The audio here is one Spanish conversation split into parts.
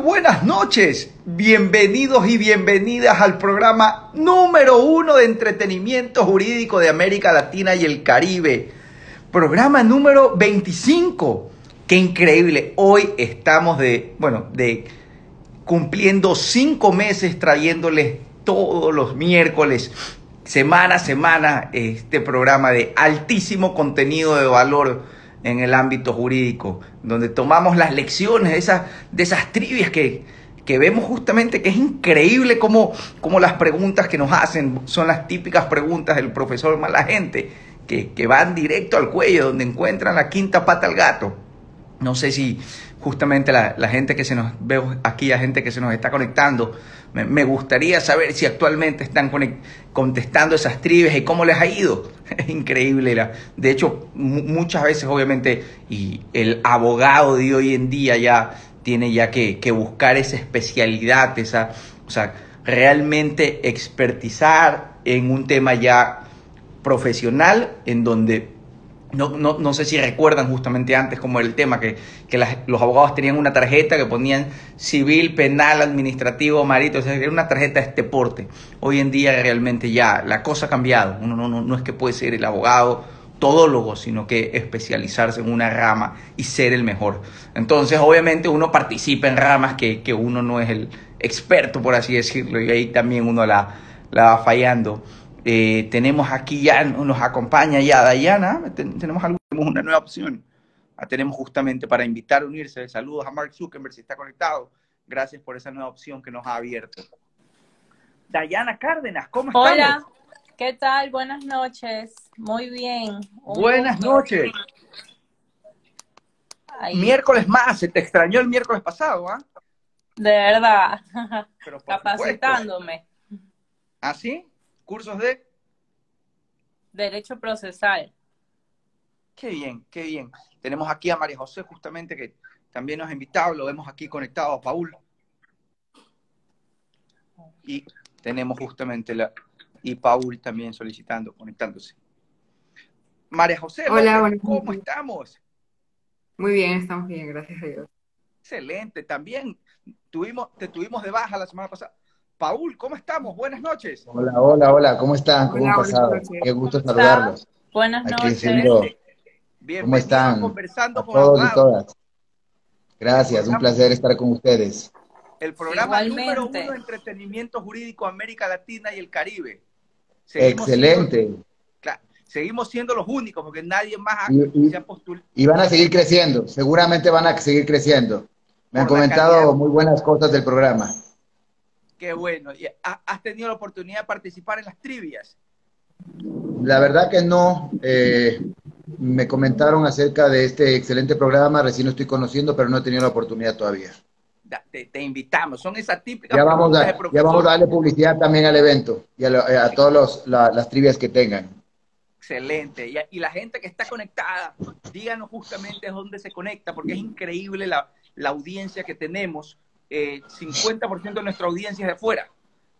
buenas noches. Bienvenidos y bienvenidas al programa número uno de entretenimiento jurídico de América Latina y el Caribe. Programa número 25. Qué increíble. Hoy estamos de, bueno, de cumpliendo cinco meses trayéndoles todos los miércoles, semana a semana, este programa de altísimo contenido de valor en el ámbito jurídico, donde tomamos las lecciones de esas, de esas trivias que, que vemos justamente que es increíble cómo, cómo, las preguntas que nos hacen son las típicas preguntas del profesor mala gente, que, que van directo al cuello, donde encuentran la quinta pata al gato. No sé si justamente la, gente que se nos veo aquí, la gente que se nos está conectando, me, gustaría saber si actualmente están contestando esas trivias y cómo les ha ido. Es increíble. La, de hecho, muchas veces, obviamente, y el abogado de hoy en día ya tiene ya que, que buscar esa especialidad, esa, o sea, realmente expertizar en un tema ya profesional en donde no, no, no, sé si recuerdan justamente antes como el tema que, que las, los abogados tenían una tarjeta que ponían civil, penal, administrativo, marito, o sea, era una tarjeta de este porte. Hoy en día realmente ya la cosa ha cambiado. Uno no, no, no es que puede ser el abogado todólogo, sino que especializarse en una rama y ser el mejor. Entonces, obviamente uno participa en ramas que, que uno no es el experto, por así decirlo, y ahí también uno la, la va fallando. Eh, tenemos aquí ya, nos acompaña ya Dayana, tenemos, algo, tenemos una nueva opción. La tenemos justamente para invitar a unirse. Saludos a Mark Zuckerberg si está conectado. Gracias por esa nueva opción que nos ha abierto. Dayana Cárdenas, ¿cómo estás? Hola, ¿qué tal? Buenas noches. Muy bien. Un Buenas gusto. noches. Ay. Miércoles más, se te extrañó el miércoles pasado, ¿ah? ¿eh? De verdad. Capacitándome. ¿Ah, sí? Cursos de Derecho Procesal. Qué bien, qué bien. Tenemos aquí a María José, justamente, que también nos ha invitado, lo vemos aquí conectado a Paul. Y tenemos justamente la. Y Paul también solicitando, conectándose. María José, Hola, ¿cómo estamos? Muy bien, estamos bien, gracias a Dios. Excelente, también tuvimos, te tuvimos de baja la semana pasada. Paul, ¿cómo estamos? Buenas noches. Hola, hola, hola, ¿cómo están? ¿Cómo han pasado? Qué gusto saludarlos. Buenas noches. ¿Cómo están? Conversando con todos y todas. Gracias, un placer estar con ustedes. El programa número uno de entretenimiento jurídico América Latina y el Caribe. Seguimos Excelente. Siendo, claro, seguimos siendo los únicos porque nadie más ha, y, y, se ha postulado. Y van a seguir creciendo, seguramente van a seguir creciendo. Me han comentado muy buenas cosas del programa. Qué bueno. ¿Has tenido la oportunidad de participar en las trivias? La verdad que no. Eh, me comentaron acerca de este excelente programa, recién lo estoy conociendo, pero no he tenido la oportunidad todavía. Te, te invitamos, son esas típicas. Ya vamos, a, ya vamos a darle publicidad también al evento y a, a todas la, las trivias que tengan. Excelente. Y, y, la gente que está conectada, díganos justamente dónde se conecta, porque es increíble la, la audiencia que tenemos eh, 50% de nuestra audiencia es de afuera,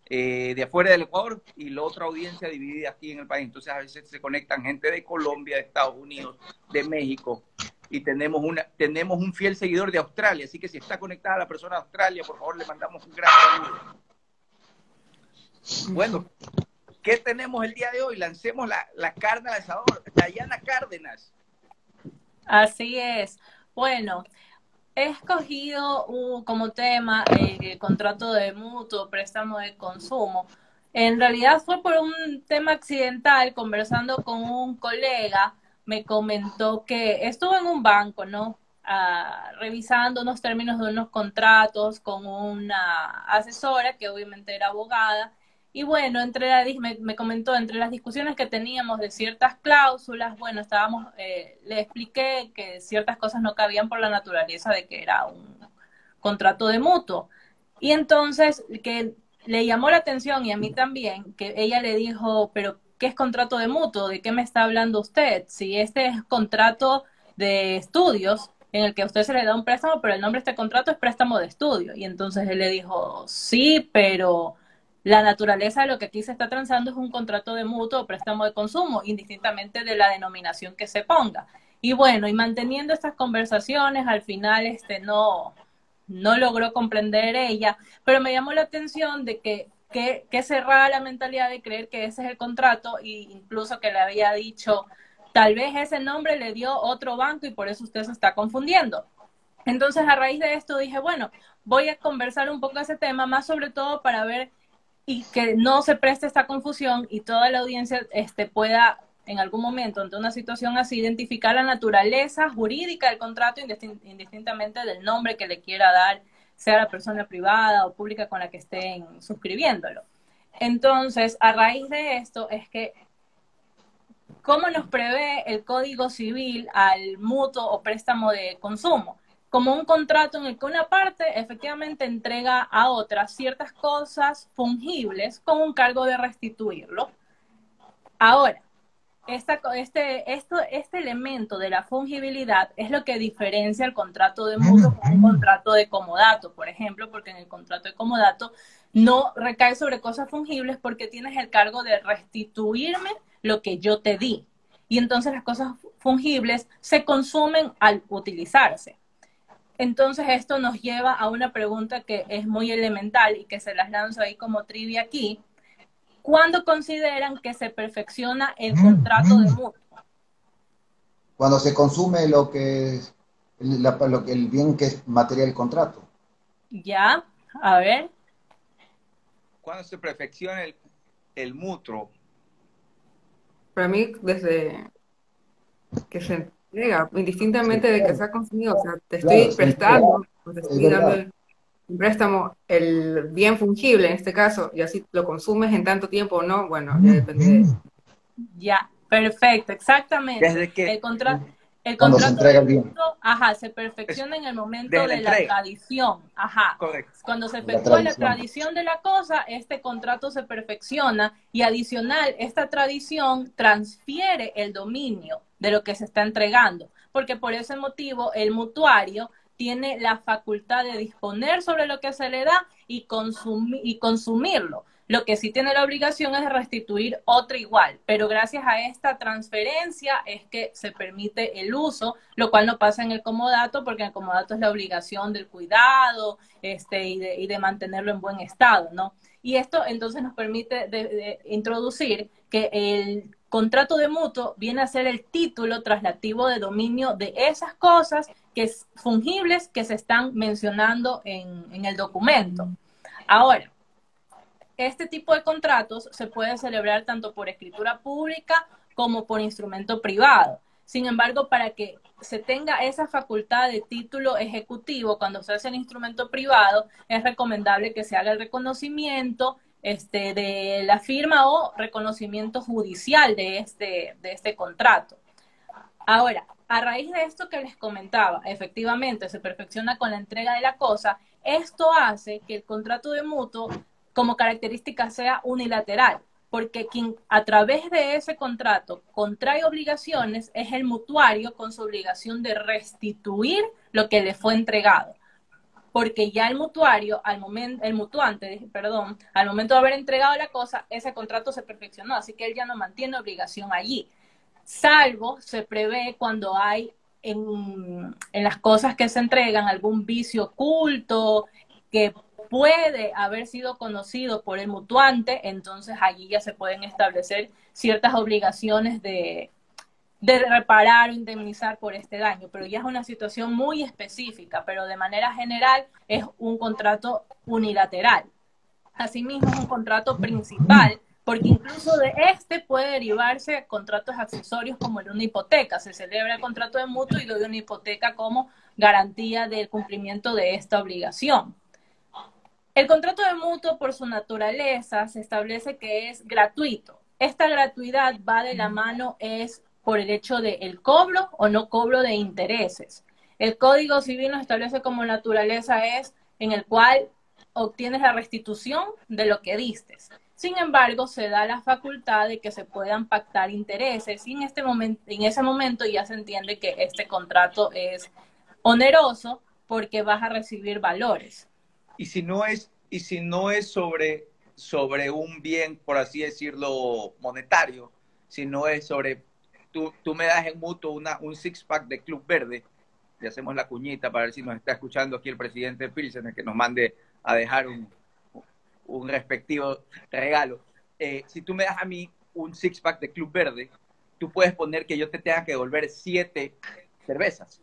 eh, de afuera del Ecuador, y la otra audiencia dividida aquí en el país. Entonces a veces se conectan gente de Colombia, de Estados Unidos, de México, y tenemos, una, tenemos un fiel seguidor de Australia. Así que si está conectada la persona de Australia, por favor le mandamos un gran saludo. Bueno, ¿qué tenemos el día de hoy? Lancemos la, la carne al asador. Dayana Cárdenas. Así es. Bueno, he escogido como tema eh, el contrato de mutuo, préstamo de consumo. En realidad fue por un tema accidental, conversando con un colega, me comentó que estuvo en un banco, ¿no? Ah, revisando unos términos de unos contratos con una asesora que obviamente era abogada y bueno, entre la, me, me, comentó, entre las discusiones que teníamos de ciertas cláusulas, bueno, estábamos, eh, le expliqué que ciertas cosas no cabían por la naturaleza de que era un contrato de mutuo. Y entonces, que le llamó la atención y a mí también, que ella le dijo, pero ¿qué es contrato de mutuo? ¿De qué me está hablando usted? Si este es contrato de estudios, en el que a usted se le da un préstamo, pero el nombre de este contrato es préstamo de estudio. Y entonces él le dijo, sí, pero la naturaleza de lo que aquí se está transando es un contrato de mutuo o préstamo de consumo, indistintamente de la denominación que se ponga. Y bueno, y manteniendo estas conversaciones, al final este no, no logró comprender ella, pero me llamó la atención de que, que, que cerraba la mentalidad de creer que ese es el contrato e incluso que le había dicho, tal vez ese nombre le dio otro banco y por eso usted se está confundiendo. Entonces, a raíz de esto dije, bueno, voy a conversar un poco ese tema, más sobre todo para ver y que no se preste esta confusión y toda la audiencia este, pueda en algún momento ante una situación así identificar la naturaleza jurídica del contrato indistintamente del nombre que le quiera dar, sea la persona privada o pública con la que estén suscribiéndolo. Entonces, a raíz de esto es que, ¿cómo nos prevé el Código Civil al mutuo o préstamo de consumo? Como un contrato en el que una parte efectivamente entrega a otra ciertas cosas fungibles con un cargo de restituirlo. Ahora, esta, este, esto, este elemento de la fungibilidad es lo que diferencia el contrato de mutuo con un contrato de comodato, por ejemplo, porque en el contrato de comodato no recae sobre cosas fungibles porque tienes el cargo de restituirme lo que yo te di. Y entonces las cosas fungibles se consumen al utilizarse. Entonces esto nos lleva a una pregunta que es muy elemental y que se las lanzo ahí como trivia aquí. ¿Cuándo consideran que se perfecciona el contrato de mutuo? Cuando se consume lo que es lo que, el bien que es material del contrato. Ya, a ver. ¿Cuándo se perfecciona el, el mutuo? Para mí, desde que se indistintamente de que sea consumido. O sea, te estoy prestando, te estoy dando el, préstamo, el bien fungible en este caso, y así lo consumes en tanto tiempo o no, bueno, ya depende de... Ya, perfecto, exactamente. Desde que... El contrato el contrato de ajá, se perfecciona en el momento de, la, tradición, ajá. Cuando se efectúa la, tradición de la cosa, este contrato se perfecciona y adicional, esta tradición transfiere el dominio de lo que se está entregando, porque por ese motivo el mutuario tiene la facultad de disponer sobre lo que se le da y, y consumirlo. Lo que sí tiene la obligación es restituir otro igual, pero gracias a esta transferencia es que se permite el uso, lo cual no pasa en el comodato, porque el comodato es la obligación del cuidado este, y, de, y de mantenerlo en buen estado, ¿no? Y esto entonces nos permite introducir que el contrato de mutuo viene a ser el título traslativo de dominio de esas cosas que es fungibles que se están mencionando en, en el documento. Ahora, este tipo de contratos se puede celebrar tanto por escritura pública como por instrumento privado. Sin embargo, para que se tenga esa facultad de título ejecutivo cuando se hace el instrumento privado, es recomendable que se haga el reconocimiento este, de la firma o reconocimiento judicial de este, de este contrato. Ahora, a raíz de esto que les comentaba, efectivamente se perfecciona con la entrega de la cosa, esto hace que el contrato de mutuo como característica sea unilateral, porque quien a través de ese contrato contrae obligaciones es el mutuario con su obligación de restituir lo que le fue entregado. Porque ya el mutuario, al momento, el mutuante, perdón, al momento de haber entregado la cosa, ese contrato se perfeccionó, así que él ya no mantiene obligación allí. Salvo se prevé cuando hay en, en las cosas que se entregan algún vicio oculto que puede haber sido conocido por el mutuante, entonces allí ya se pueden establecer ciertas obligaciones de, de reparar o indemnizar por este daño, pero ya es una situación muy específica, pero de manera general es un contrato unilateral. Asimismo, es un contrato principal, porque incluso de este puede derivarse contratos accesorios como el de una hipoteca. Se celebra el contrato de mutuo y doy una hipoteca como garantía del cumplimiento de esta obligación. El contrato de mutuo, por su naturaleza, se establece que es gratuito. Esta gratuidad va de la mano es por el hecho de el cobro o no cobro de intereses. El Código Civil nos establece como naturaleza es en el cual obtienes la restitución de lo que diste. Sin embargo, se da la facultad de que se puedan pactar intereses y en, este momento, en ese momento ya se entiende que este contrato es oneroso porque vas a recibir valores y si no es, y si no es sobre, sobre un bien, por así decirlo, monetario, si no es sobre, tú, tú me das en mutuo una, un six-pack de Club Verde, le hacemos la cuñita para ver si nos está escuchando aquí el presidente Pilsen, que nos mande a dejar un, un respectivo regalo. Eh, si tú me das a mí un six-pack de Club Verde, tú puedes poner que yo te tenga que devolver siete cervezas.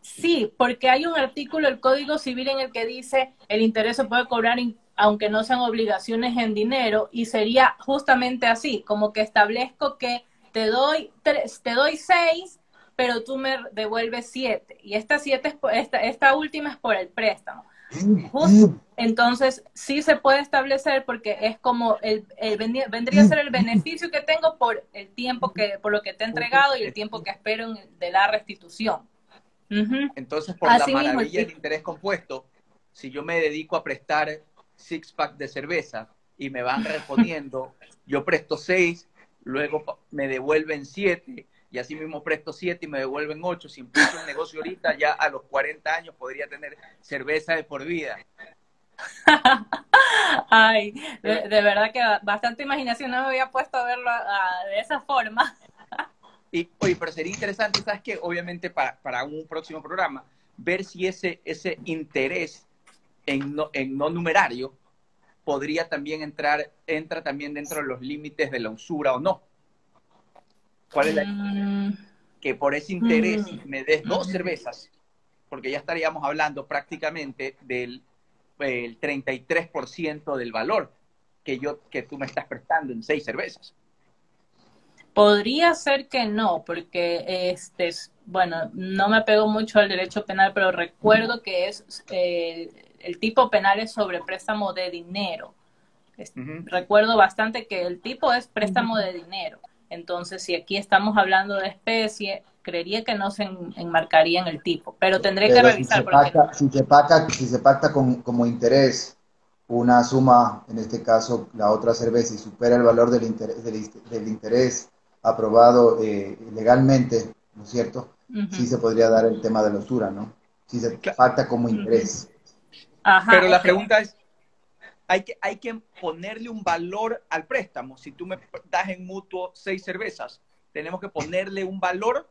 Sí, porque hay un artículo del Código Civil en el que dice el interés se puede cobrar aunque no sean obligaciones en dinero y sería justamente así, como que establezco que te doy tres, te doy seis, pero tú me devuelves siete y esta siete esta, esta última es por el préstamo. entonces sí se puede establecer porque es como el, el, vendría a ser el beneficio que tengo por el tiempo que por lo que te he entregado y el tiempo que espero de la restitución. Entonces, por la maravilla del interés compuesto, si yo me dedico a prestar six pack de cerveza y me van respondiendo, yo presto seis, luego me devuelven siete y así mismo presto siete y me devuelven ocho. Si empiezo un negocio ahorita, ya a los 40 años podría tener cerveza de por vida. Ay, de, verdad que bastante imaginación no me había puesto a verlo de esa forma. Y, oye, pero sería interesante, ¿sabes qué? Obviamente para, para un próximo programa, ver si ese, ese interés en no, en no numerario podría también entrar, entra también dentro de los límites de la usura o no. ¿Cuál es la mm. que por ese interés mm. me des dos cervezas? Porque ya estaríamos hablando prácticamente del el 33% del valor que yo que tú me estás prestando en seis cervezas. Podría ser que no, porque este, bueno, no me apego mucho al derecho penal, pero recuerdo que es eh, el tipo penal es sobre préstamo de dinero. Recuerdo bastante que el tipo es préstamo de dinero. Entonces, si aquí estamos hablando de especie, creería que no se enmarcaría en el tipo, pero tendré que revisar. Si se, pacta, si se pacta, si se pacta con, como interés una suma, en este caso la otra cerveza, y supera el valor del interés, del interés aprobado eh, legalmente, ¿no es cierto? Sí se podría dar el tema de la usura, ¿no? Si se pacta como interés. Pero la pregunta es, hay que, hay que ponerle un valor al préstamo. Si tú me das en mutuo seis cervezas, tenemos que ponerle un valor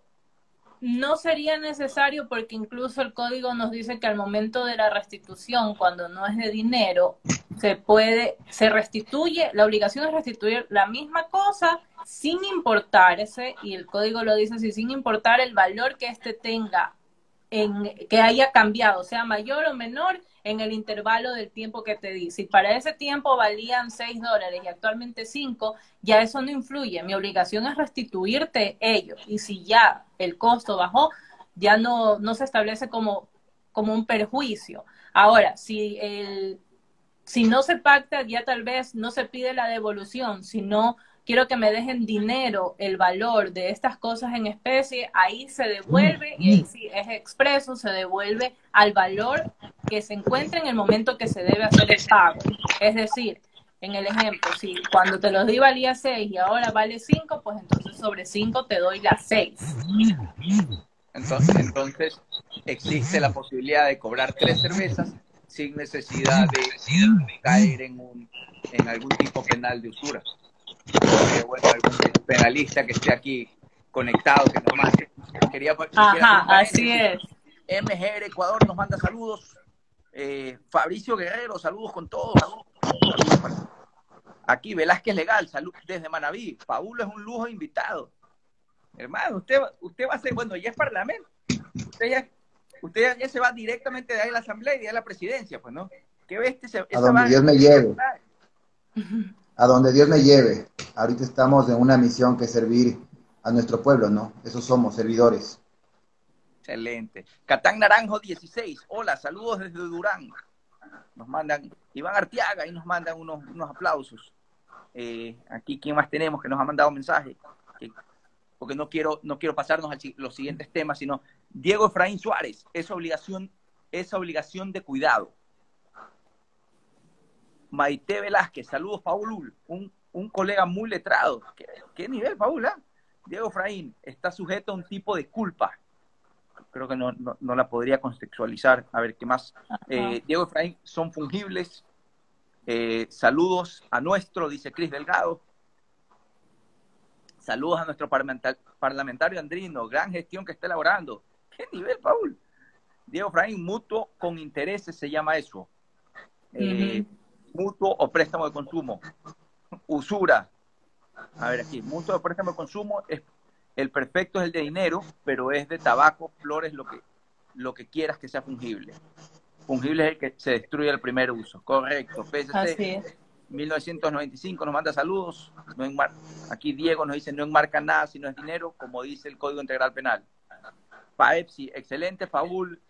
no sería necesario porque incluso el código nos dice que al momento de la restitución, cuando no es de dinero, se puede, se restituye, la obligación es restituir la misma cosa sin importar ese, y el código lo dice así, sin importar el valor que éste tenga, en, que haya cambiado, sea mayor o menor, en el intervalo del tiempo que te di. Si para ese tiempo valían 6 dólares y actualmente 5, ya eso no influye. Mi obligación es restituirte ello. Y si ya el costo bajó, ya no, no se establece como, como un perjuicio. Ahora, si, el, si no se pacta, ya tal vez no se pide la devolución, sino quiero que me dejen dinero, el valor de estas cosas en especie, ahí se devuelve y ahí sí es expreso, se devuelve al valor que se encuentra en el momento que se debe hacer el pago. Es decir, en el ejemplo, si cuando te los di valía 6 y ahora vale 5, pues entonces sobre 5 te doy las 6. Entonces, entonces existe la posibilidad de cobrar tres cervezas sin necesidad de caer en, un, en algún tipo penal de usura bueno, algún penalista que esté aquí conectado, que nos mande. Quería, Ajá, así es. MGR Ecuador nos manda saludos. Eh, Fabricio Guerrero, saludos con todos. Aquí, Velázquez Legal, salud desde Manaví. Paulo es un lujo invitado. Hermano, usted, usted va a ser, bueno, ya es parlamento. Usted ya, usted ya se va directamente de ahí a la asamblea y de ahí a la presidencia, pues, ¿no? ¿Qué ves? Este, a donde Dios me lleve a donde Dios me lleve. Ahorita estamos en una misión que es servir a nuestro pueblo, ¿no? Esos somos, servidores. Excelente. Catán Naranjo 16. Hola, saludos desde Durán. Nos mandan, Iván Artiaga y nos mandan unos, unos aplausos. Eh, aquí, ¿quién más tenemos que nos ha mandado mensaje? porque no quiero, no quiero pasarnos a los siguientes temas, sino Diego Efraín Suárez, esa obligación, esa obligación de cuidado. Maite Velázquez, saludos Paul, un, un colega muy letrado. ¿Qué, nivel, Paul? Ah? Diego Fraín está sujeto a un tipo de culpa. Creo que no, no, la podría contextualizar. A ver, ¿qué más? Eh, Diego Efraín son fungibles. Eh, saludos a nuestro, dice Cris Delgado. Saludos a nuestro parlamentario Andrino, gran gestión que está elaborando. ¿Qué nivel, Paul? Diego Fraín, mutuo con intereses se llama eso. Eh, mutuo o préstamo de consumo. Usura. A ver aquí, mutuo o préstamo de consumo es el perfecto es el de dinero, pero es de tabaco, flores, lo que, lo que quieras que sea fungible. Fungible es el que se destruye el primer uso. Correcto. PSC 1995 nos manda saludos. No Aquí Diego nos dice no enmarca nada si no es dinero, como dice el Código Integral Penal. Paepsi, excelente, Paul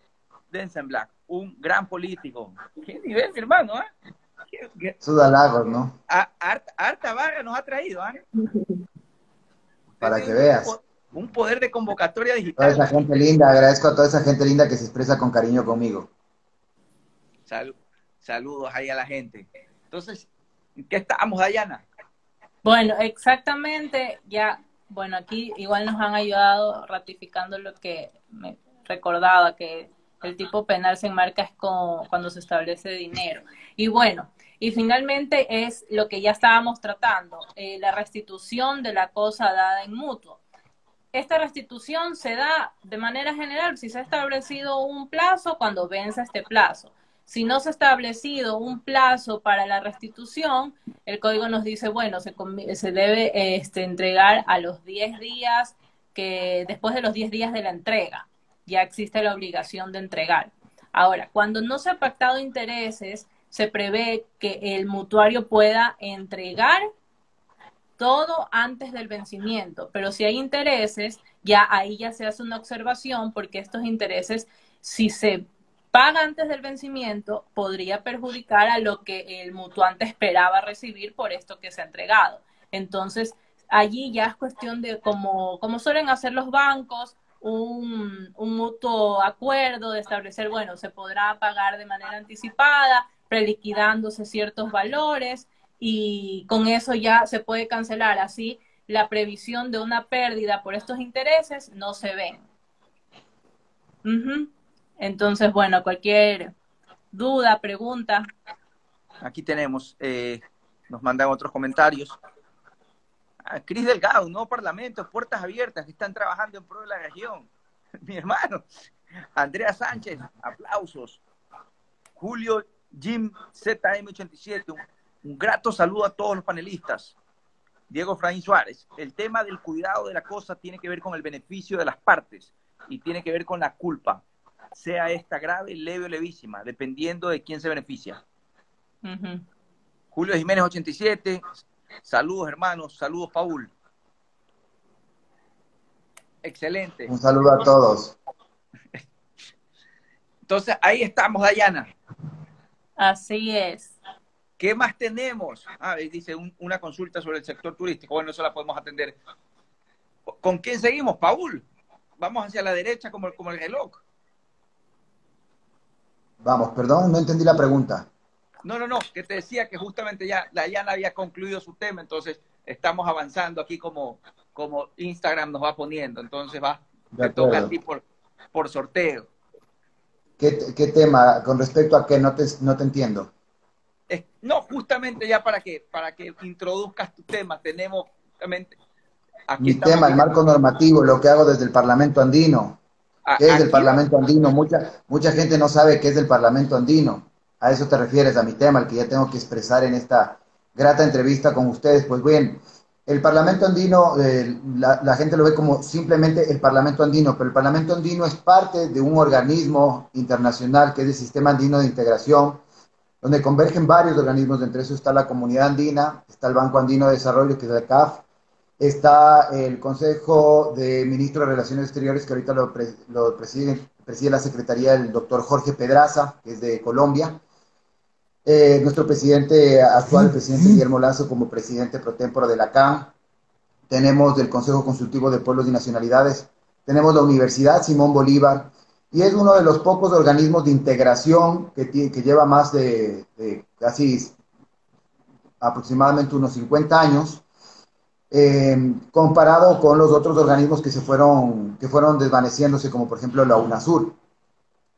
Densen Black, un gran político. ¿Qué nivel, mi hermano? ¿eh? Sudalagos, ¿no? harta, barra nos ha traído, ¿eh? Para que veas. Un poder de convocatoria digital. Toda esa gente linda, agradezco a toda esa gente linda que se expresa con cariño conmigo. saludos ahí a la gente. Entonces, ¿en qué estamos, Dayana? Bueno, exactamente, ya, bueno, aquí igual nos han ayudado ratificando lo que me recordaba, que el tipo penal se enmarca es cuando se establece dinero. Y bueno, y finalmente es lo que ya estábamos tratando, eh, la restitución de la cosa dada en mutuo. Esta restitución se da de manera general si se ha establecido un plazo cuando vence este plazo. Si no se ha establecido un plazo para la restitución, el código nos dice, bueno, se, se debe este, entregar a los 10 días que después de los 10 días de la entrega ya existe la obligación de entregar. Ahora, cuando no se ha pactado intereses, se prevé que el mutuario pueda entregar todo antes del vencimiento, pero si hay intereses, ya ahí ya se hace una observación porque estos intereses, si se paga antes del vencimiento, podría perjudicar a lo que el mutuante esperaba recibir por esto que se ha entregado. Entonces, allí ya es cuestión de, como, como suelen hacer los bancos, un, mutuo acuerdo de establecer, bueno, se podrá pagar de manera anticipada, preliquidándose ciertos valores y con eso ya se puede cancelar. Así la previsión de una pérdida por estos intereses no se ven. Entonces, bueno, cualquier duda, pregunta. Aquí tenemos, eh, nos mandan otros comentarios. Cris Delgado, no Parlamento, puertas abiertas, que están trabajando en pro de la región. Mi hermano. Andrea Sánchez, aplausos. Julio Jim ZM87, un, grato saludo a todos los panelistas. Diego Fraín Suárez, el tema del cuidado de la cosa tiene que ver con el beneficio de las partes y tiene que ver con la culpa, sea esta grave, leve o levísima, dependiendo de quién se beneficia. Julio Jiménez 87, Saludos, hermanos. Saludos, Paul. Excelente. Un saludo a todos. Entonces, ahí estamos, Dayana. Así es. ¿Qué más tenemos? Ah, dice una consulta sobre el sector turístico. Bueno, eso la podemos atender. ¿Con quién seguimos, Paul? Vamos hacia la derecha como, como el reloj. Vamos, perdón, no entendí la pregunta. No, no, no, que te decía que justamente ya la Yana había concluido su tema, entonces estamos avanzando aquí como, como Instagram nos va poniendo, entonces va, te toca a ti por, por sorteo. ¿Qué, tema? ¿Con respecto a qué? No te, no te entiendo. no, justamente ya para que, para que introduzcas tu tema, tenemos justamente... Mi tema, el marco normativo, lo que hago desde el Parlamento Andino. ¿Qué es el Parlamento Andino? Mucha, mucha gente no sabe qué es el Parlamento Andino a eso te refieres, a mi tema, el que ya tengo que expresar en esta grata entrevista con ustedes. Pues bien, el Parlamento Andino, eh, la, gente lo ve como simplemente el Parlamento Andino, pero el Parlamento Andino es parte de un organismo internacional que es el Sistema Andino de Integración, donde convergen varios organismos, entre eso está la Comunidad Andina, está el Banco Andino de Desarrollo, que es el CAF, está el Consejo de Ministros de Relaciones Exteriores, que ahorita lo, lo preside, preside la Secretaría del doctor Jorge Pedraza, que es de Colombia, eh, nuestro presidente actual, el presidente Guillermo Lazo, como presidente pro tempore de la CAM. Tenemos del Consejo Consultivo de Pueblos y Nacionalidades. Tenemos la Universidad Simón Bolívar. Y es uno de los pocos organismos de integración que, que lleva más de, casi aproximadamente unos 50 años, eh, comparado con los otros organismos que se fueron, que fueron desvaneciéndose, como por ejemplo la UNASUR.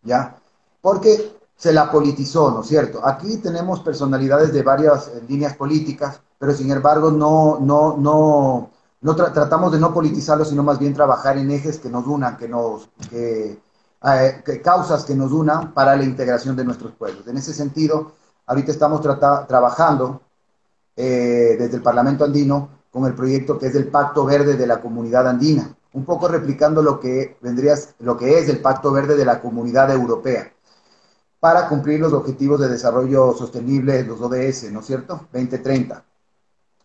¿Ya? Porque se la politizó, ¿no es cierto? Aquí tenemos personalidades de varias eh, líneas políticas, pero sin embargo no, no, no, no tratamos de no politizarlo, sino más bien trabajar en ejes que nos unan, que nos, que, eh, causas que nos unan para la integración de nuestros pueblos. En ese sentido, ahorita estamos trabajando eh, desde el Parlamento andino con el proyecto que es el Pacto Verde de la Comunidad Andina, un poco replicando lo que, vendría, lo que es el Pacto Verde de la Comunidad Europea, para cumplir los objetivos de desarrollo sostenible, los ODS, ¿no es cierto? 2030.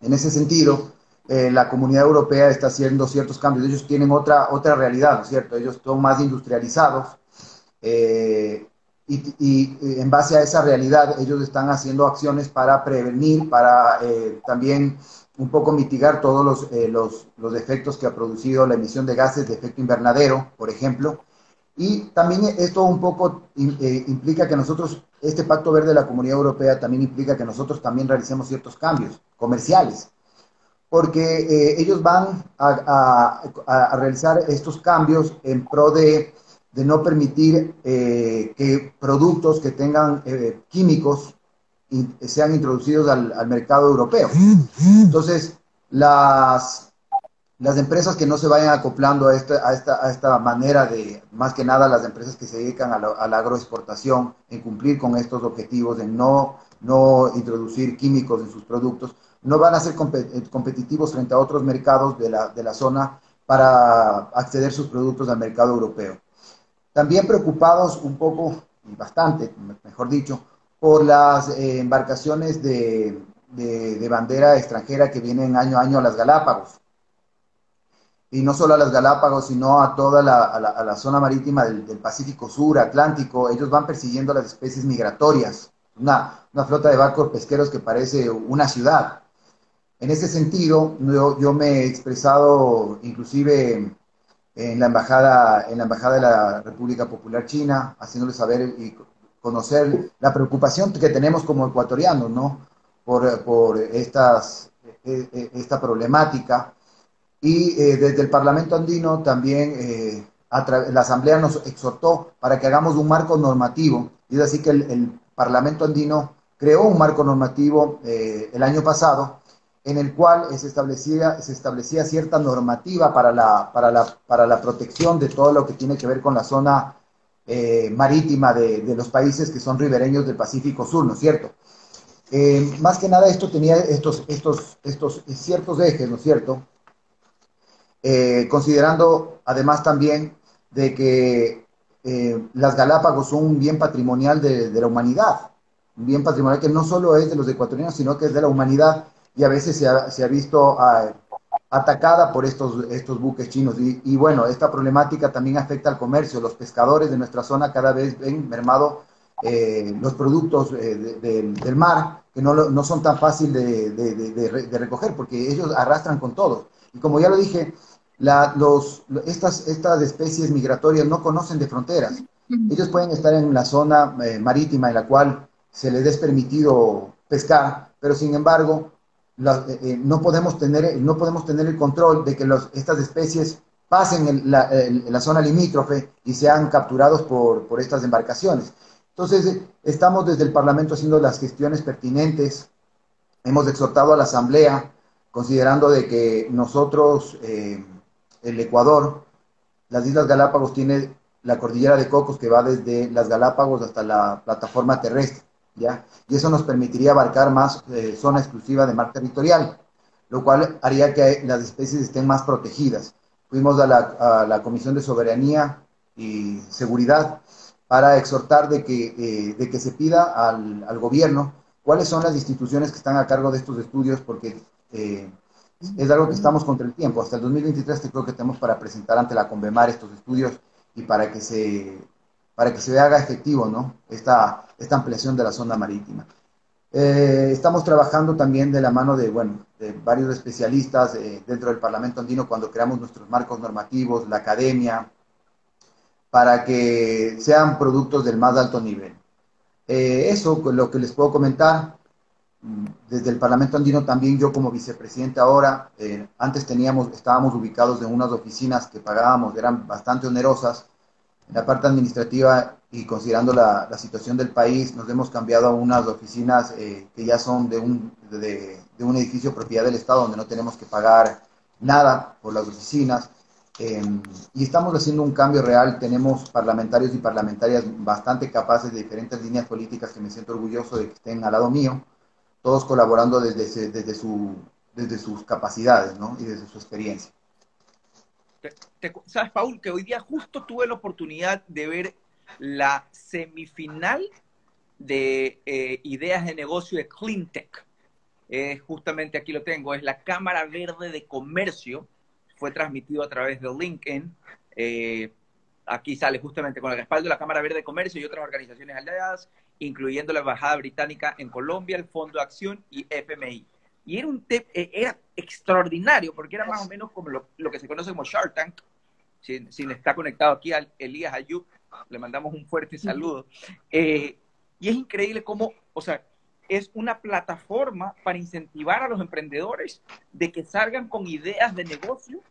En ese sentido, eh, la comunidad europea está haciendo ciertos cambios. Ellos tienen otra, otra realidad, ¿no es cierto? Ellos son más industrializados eh, y, en base a esa realidad ellos están haciendo acciones para prevenir, para eh, también un poco mitigar todos los, los, los efectos que ha producido la emisión de gases de efecto invernadero, por ejemplo. Y también esto un poco implica que nosotros, este Pacto Verde de la Comunidad Europea también implica que nosotros también realicemos ciertos cambios comerciales porque eh, ellos van a, realizar estos cambios en pro de, no permitir eh, que productos que tengan eh, químicos sean introducidos al, mercado europeo. Entonces, las, las empresas que no se vayan acoplando a esta, a, esta, a esta manera de, más que nada las empresas que se dedican a la, agroexportación, en cumplir con estos objetivos, de no, no introducir químicos en sus productos, no van a ser eh, competitivos frente a otros mercados de la, de la zona para acceder sus productos al mercado europeo. También preocupados un poco, y bastante, mejor dicho, por las eh, embarcaciones de, de, bandera extranjera que vienen año a año a las Galápagos. Y no solo a las Galápagos, sino a toda la, a la, zona marítima del, del, Pacífico Sur, Atlántico. Ellos van persiguiendo las especies migratorias. Una, una flota de barcos pesqueros que parece una ciudad. En ese sentido, yo, me he expresado inclusive en la embajada, en la embajada de la República Popular China, haciéndole saber y conocer la preocupación que tenemos como ecuatorianos, ¿no? Por, estas, e, e, esta problemática. Y eh, desde el Parlamento andino también eh, la Asamblea nos exhortó para que hagamos un marco normativo. Y es así que el, Parlamento andino creó un marco normativo eh, el año pasado en el cual se establecía, se establecía cierta normativa para la, para, la, para la protección de todo lo que tiene que ver con la zona eh, marítima de, de, los países que son ribereños del Pacífico Sur, ¿no es cierto? Eh, más que nada esto tenía estos, estos, estos ciertos ejes, ¿no es cierto? Eh, considerando además también de que las Galápagos son un bien patrimonial de, de la humanidad, un bien patrimonial que no solo es de los ecuatorianos, sino que es de la humanidad y a veces se ha, visto ah, atacada por estos, estos buques chinos. Y, bueno, esta problemática también afecta al comercio. Los pescadores de nuestra zona cada vez ven mermado eh, los productos eh, del mar, que no, no son tan fáciles de, de, recoger, porque ellos arrastran con todo. Y como ya lo dije, la, los, estas, estas especies migratorias no conocen de fronteras. Ellos pueden estar en la zona eh, marítima en la cual se les es permitido pescar, pero sin embargo eh, eh, no, podemos tener, no podemos tener el control de que los, estas especies pasen en la, zona limítrofe y sean capturados por, por, estas embarcaciones. Entonces, estamos desde el Parlamento haciendo las gestiones pertinentes. Hemos exhortado a la Asamblea, considerando de que nosotros, el Ecuador, las Islas Galápagos tiene la cordillera de Cocos que va desde las Galápagos hasta la plataforma terrestre. Y eso nos permitiría abarcar más eh, zona exclusiva de mar territorial, lo cual haría que las especies estén más protegidas. Fuimos a la, Comisión de Soberanía y Seguridad para exhortar de que, eh, de que se pida al, gobierno cuáles son las instituciones que están a cargo de estos estudios, porque eh, es algo que estamos contra el tiempo. Hasta el 2023 creo que tenemos para presentar ante la Convemar estos estudios y para que se para que se haga efectivo ¿no? esta, esta ampliación de la zona marítima. Eh, estamos trabajando también de la mano de, bueno, de varios especialistas eh, dentro del Parlamento andino cuando creamos nuestros marcos normativos, la academia, para que sean productos del más alto nivel. Eh, eso, lo que les puedo comentar, desde el Parlamento andino también yo como vicepresidente ahora, antes teníamos, estábamos ubicados en unas oficinas que pagábamos, eran bastante onerosas, en la parte administrativa y considerando la, la, situación del país, nos hemos cambiado a unas oficinas eh, que ya son de un, de, un edificio propiedad del Estado, donde no tenemos que pagar nada por las oficinas. Eh, y estamos haciendo un cambio real. Tenemos parlamentarios y parlamentarias bastante capaces de diferentes líneas políticas que me siento orgulloso de que estén al lado mío, todos colaborando desde, desde, su, desde sus capacidades ¿no? y desde su experiencia. Sabes, Paul, que hoy día justo tuve la oportunidad de ver la semifinal de eh, ideas de negocio de CleanTech. Eh, justamente aquí lo tengo, es la Cámara Verde de Comercio, fue transmitido a través de LinkedIn. Eh, aquí sale justamente con el respaldo de la Cámara Verde de Comercio y otras organizaciones aliadas, incluyendo la Embajada Británica en Colombia, el Fondo de Acción y FMI. Y era, un era extraordinario porque era más o menos como lo, que se conoce como Shark Tank. Si, está conectado aquí al Elías Ayub, le mandamos un fuerte saludo. y es increíble cómo, o sea, es una plataforma para incentivar a los emprendedores de que salgan con ideas de negocio,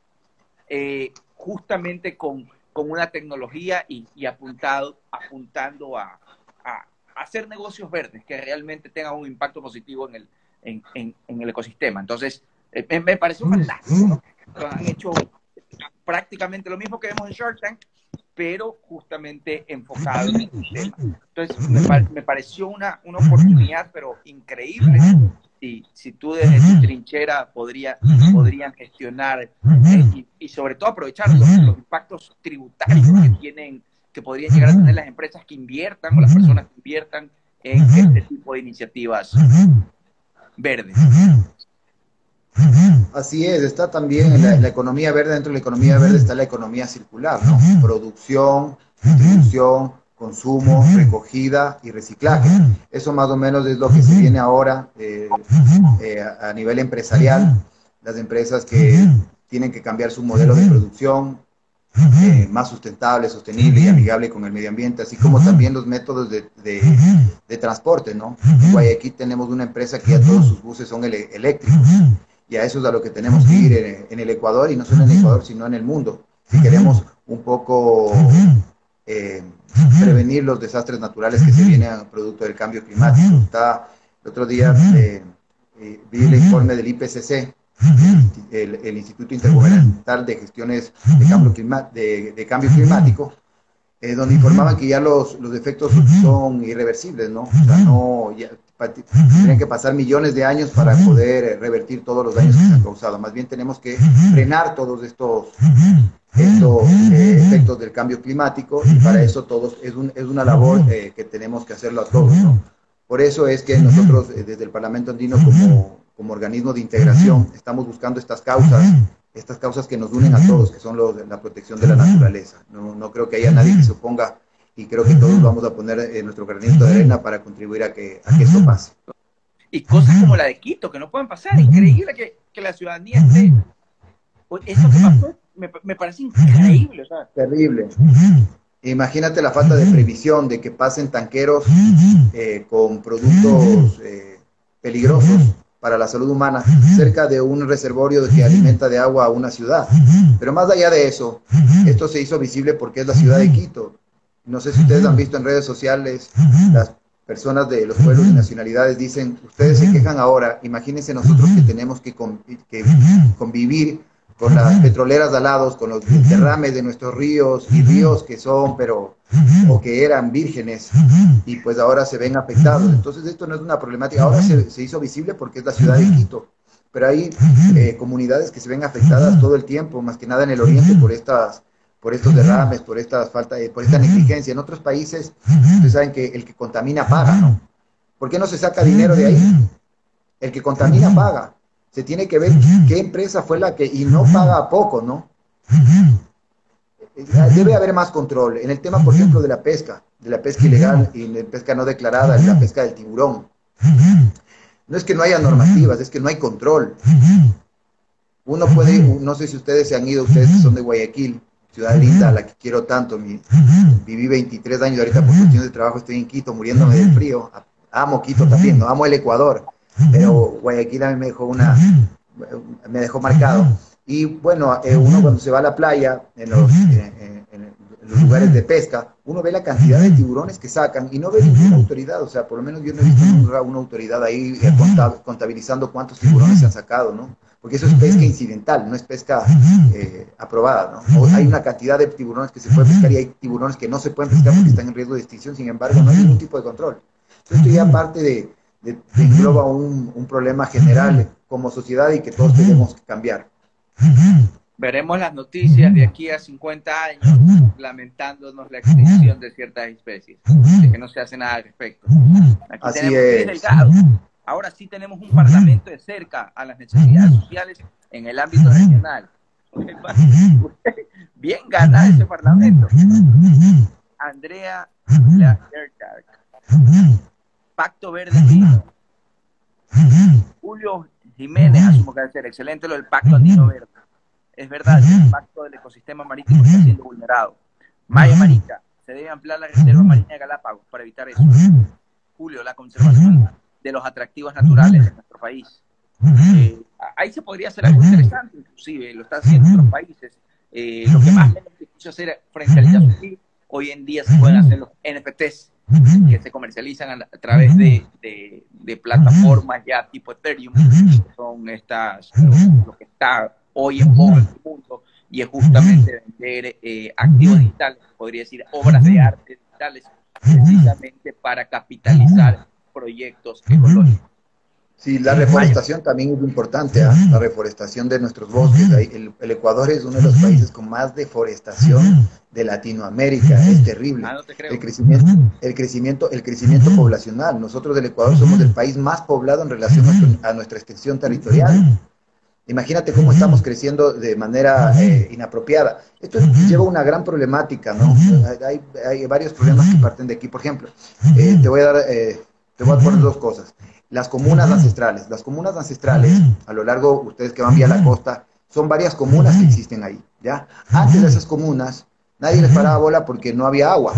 eh, justamente con, con, una tecnología y, apuntado, apuntando a, hacer negocios verdes que realmente tengan un impacto positivo en el, en, el ecosistema. Entonces, eh, me, pareció fantástico. Han hecho prácticamente lo mismo que vemos en Shark Tank, pero justamente enfocado en el tema. Entonces, me, pareció una, una, oportunidad, pero increíble. Y si tú desde tu trinchera podría, podrían gestionar eh, y, sobre todo aprovechar los, impactos tributarios que tienen, que podrían llegar a tener las empresas que inviertan o las personas que inviertan en este tipo de iniciativas verdes. Así es, está también la, economía verde, dentro de la economía verde está la economía circular, ¿no? Producción, distribución, consumo, recogida y reciclaje. Eso más o menos es lo que se viene ahora eh, eh, a nivel empresarial. Las empresas que tienen que cambiar su modelo de producción, eh, más sustentable, sostenible y amigable con el medio ambiente, así como también los métodos de, de, transporte, ¿no? En Guayaquil tenemos una empresa que ya todos sus buses son eléctricos. Y a eso es a lo que tenemos que ir en, el Ecuador y no solo en el Ecuador, sino en el mundo. Si queremos un poco eh, prevenir los desastres naturales que se vienen producto del cambio climático. Está, el otro día eh, vi el informe del IPCC, el, Instituto Intergubernamental de Gestiones de Cambio, de, cambio Climático, donde informaban que ya los, los efectos son irreversibles, ¿no? O sea, no, tienen que pasar millones de años para poder eh, revertir todos los daños que se han causado. Más bien tenemos que frenar todos estos, estos eh, efectos del cambio climático y para eso todos es, un, es una labor eh, que tenemos que hacerlo a todos. ¿no? Por eso es que nosotros desde el Parlamento Andino como, como organismo de integración estamos buscando estas causas estas causas que nos unen a todos, que son los, la protección de la naturaleza. No, no creo que haya nadie que se oponga y creo que todos vamos a poner en nuestro granito de arena para contribuir a que, a que esto pase. Y cosas como la de Quito, que no pueden pasar, increíble que, que la ciudadanía esté... Esto que pasó me, me parece increíble. Terrible. Imagínate la falta de previsión de que pasen tanqueros eh, con productos eh, peligrosos para la salud humana cerca de un reservorio que alimenta de agua a una ciudad. Pero más allá de eso, esto se hizo visible porque es la ciudad de Quito. No sé si ustedes han visto en redes sociales, las personas de los pueblos y nacionalidades dicen, ustedes se quejan ahora, imagínense nosotros que tenemos que, convivir con las petroleras de alados, con los derrames de nuestros ríos y ríos que son, pero, o que eran vírgenes, y pues ahora se ven afectados. Entonces esto no es una problemática, ahora se, hizo visible porque es la ciudad de Quito, pero hay eh, comunidades que se ven afectadas todo el tiempo, más que nada en el oriente por estas por estos derrames, por esta falta, por esta negligencia. En otros países, ustedes saben que el que contamina paga, ¿no? ¿Por qué no se saca dinero de ahí? El que contamina paga. Se tiene que ver qué empresa fue la que, y no paga poco, ¿no? Debe haber más control. En el tema, por ejemplo, de la pesca, de la pesca ilegal y la pesca no declarada, la pesca del tiburón. No es que no haya normativas, es que no hay control. Uno puede, no sé si ustedes se han ido, ustedes que son de Guayaquil, ciudad linda, a la que quiero tanto. viví 23 años, ahorita por cuestiones de trabajo estoy en Quito, muriéndome del frío. Amo Quito también, no amo el Ecuador, pero Guayaquil a mí me dejó una, me dejó marcado. Y bueno, eh, uno cuando se va a la playa, en los, los lugares de pesca, uno ve la cantidad de tiburones que sacan y no ve ninguna autoridad, o sea, por lo menos yo no he visto una autoridad ahí eh, contabilizando cuántos tiburones se han sacado, ¿no? porque eso es pesca incidental, no es pesca eh, aprobada, ¿no? hay una cantidad de tiburones que se pueden pescar y hay tiburones que no se pueden pescar porque están en riesgo de extinción, sin embargo, no hay ningún tipo de control. Entonces, esto ya parte de, engloba un, un problema general como sociedad y que todos tenemos que cambiar. Veremos las noticias de aquí a 50 años lamentándonos la extinción de ciertas especies, de que no se hace nada al respecto. Aquí Así tenemos es. Ahora sí tenemos un parlamento de cerca a las necesidades sociales en el ámbito regional. Bien gana ese parlamento. Andrea Pacto Verde. Julio Jiménez, asumo que ser excelente lo del Pacto Andino Verde es verdad, el impacto del ecosistema marítimo está siendo vulnerado. Maya Marica, se debe ampliar la reserva marina de Galápagos para evitar eso. Julio, la conservación de los atractivos naturales de nuestro país. Eh, ahí se podría hacer algo interesante, inclusive, lo están haciendo otros países. Eh, lo que más menos se hacer frente al IASUCI, hoy en día se pueden hacer los NFTs, comercializan a, través de, de, de, plataformas ya tipo Ethereum, que son estas, lo, lo que está hoy en boga en el mundo y es justamente vender eh, activos digitales, podría decir obras de arte digitales, precisamente para capitalizar proyectos ecológicos. Sí, la reforestación también es importante, ¿eh? la reforestación de nuestros bosques. El, el, Ecuador es uno de los países con más deforestación de Latinoamérica, es terrible. Ah, no el, crecimiento, el, crecimiento, el crecimiento poblacional. Nosotros del Ecuador somos el país más poblado en relación a, a nuestra extensión territorial. Imagínate cómo estamos creciendo de manera eh, inapropiada. Esto lleva una gran problemática, ¿no? Hay, hay, varios problemas que parten de aquí. Por ejemplo, eh, te voy a dar, eh, te voy a poner dos cosas. Las comunas ancestrales. Las comunas ancestrales, a lo largo, ustedes que van vía la costa, son varias comunas que existen ahí, ¿ya? Antes de esas comunas, nadie les paraba bola porque no había agua.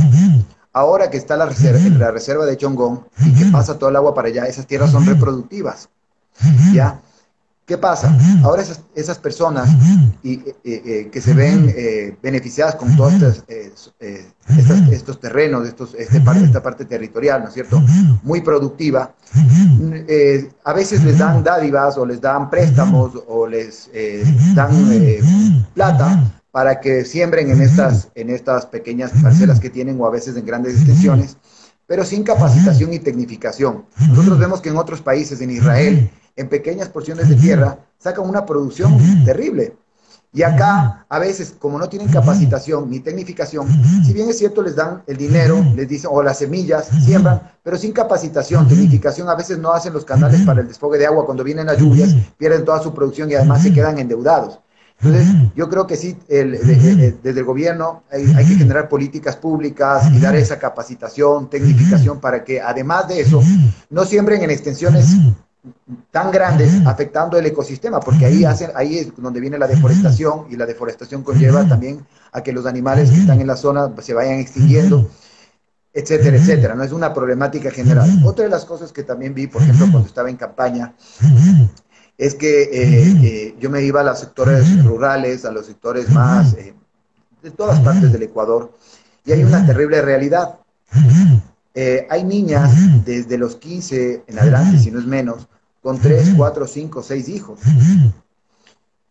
Ahora que está la reserva, la reserva de Chongón y que pasa todo el agua para allá, esas tierras son reproductivas, ¿ya? ¿Qué pasa? Ahora esas, esas personas y, eh, eh, que se ven eh, beneficiadas con todos estos, estos, estos terrenos, estos, este parte, esta parte territorial, ¿no es cierto? Muy productiva, a veces les dan dádivas o les dan préstamos o les dan plata para que siembren en estas, en estas pequeñas parcelas que tienen o a veces en grandes extensiones, pero sin capacitación y tecnificación. Nosotros vemos que en otros países, en Israel, en pequeñas porciones de tierra, sacan una producción terrible. Y acá, a veces, como no tienen capacitación ni tecnificación, si bien es cierto, les dan el dinero, les dicen, o las semillas, siembran, pero sin capacitación, tecnificación, a veces no hacen los canales para el desfogue de agua. Cuando vienen las lluvias, pierden toda su producción y además se quedan endeudados. Entonces, yo creo que sí, el, de, desde el gobierno hay, hay, que generar políticas públicas y dar esa capacitación, tecnificación, para que además de eso, no siembren en extensiones tan grandes afectando el ecosistema, porque ahí, hacen, ahí es donde viene la deforestación y la deforestación conlleva también a que los animales que están en la zona se vayan extinguiendo, etcétera, etcétera. No es una problemática general. Otra de las cosas que también vi, por ejemplo, cuando estaba en campaña, es que eh, eh, yo me iba a los sectores rurales, a los sectores más eh, de todas partes del Ecuador, y hay una terrible realidad. Eh, hay niñas desde los 15 en adelante, si no es menos, con 3, 4, 5, 6 hijos.